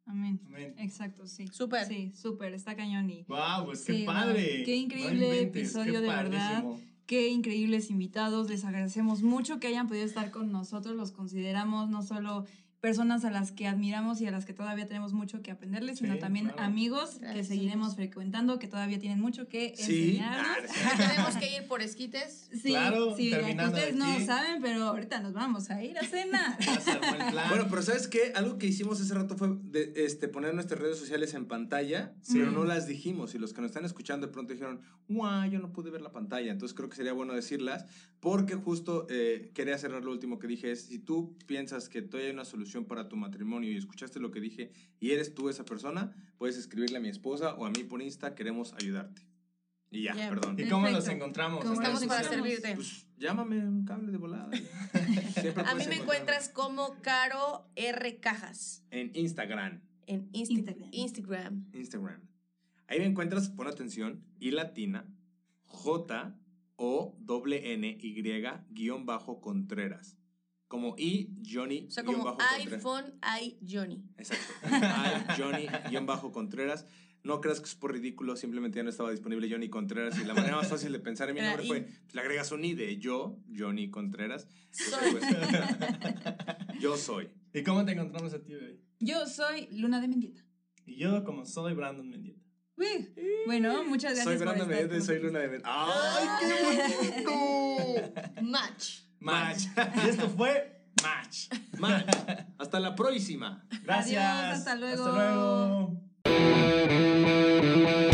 Amén. Amén. Exacto, sí. Súper. Sí, súper, está cañón y Wow, pues qué wow. padre. Qué increíble inventes, episodio, qué de verdad. Qué increíbles invitados. Les agradecemos mucho que hayan podido estar con nosotros. Los consideramos no solo personas a las que admiramos y a las que todavía tenemos mucho que aprenderles, sino Sí, también claro. amigos que Gracias, seguiremos amigos. frecuentando, que todavía tienen mucho que Sí, enseñarnos. Ah. [laughs] Tenemos que ir por esquites. Sí, Claro, sí, terminando ustedes no saben, pero ahorita nos vamos a ir a cenar. [laughs] Bueno, pero ¿sabes qué? Algo que hicimos hace rato fue de- este, poner nuestras redes sociales en pantalla, Sí. pero no las dijimos. Y los que nos están escuchando de pronto dijeron, guau, yo no pude ver la pantalla. Entonces creo que sería bueno decirlas, porque justo eh, quería cerrar lo último que dije, es, si tú piensas que todavía hay una solución para tu matrimonio y escuchaste lo que dije y eres tú esa persona, puedes escribirle a mi esposa o a mí por Insta, queremos ayudarte. Y ya, Yeah. perdón. ¿Y cómo Perfecto. encontramos? ¿Cómo Estamos para servirte. Pues llámame un cable de volada. [laughs] A mí me encuentras como Caro R. Cajas en Instagram. en Insta- Instagram. Instagram. Instagram. Ahí me encuentras, pon atención, y latina, J O W N Y guion bajo Contreras. Como I Johnny O sea, como bajo iPhone, i Johnny. Exacto. I Johnny guion bajo Contreras. No creas que es por ridículo, simplemente ya no estaba disponible Johnny Contreras y la manera más fácil de pensar en mi Era nombre I. fue, pues, le agregas un I de yo, Johnny Contreras. Soy. Pues, [laughs] yo soy. ¿Y cómo te encontramos a ti, bebé? Yo soy Luna de Mendieta. Y yo, como soy Brandon Mendieta. Uy, Bueno, muchas gracias Soy Brandon Medina, con soy. Luna de Ven. ¡Ay, qué bonito! Match. Match. Y esto fue Match. Match. Hasta la próxima. Gracias. Adiós, hasta luego. Hasta luego.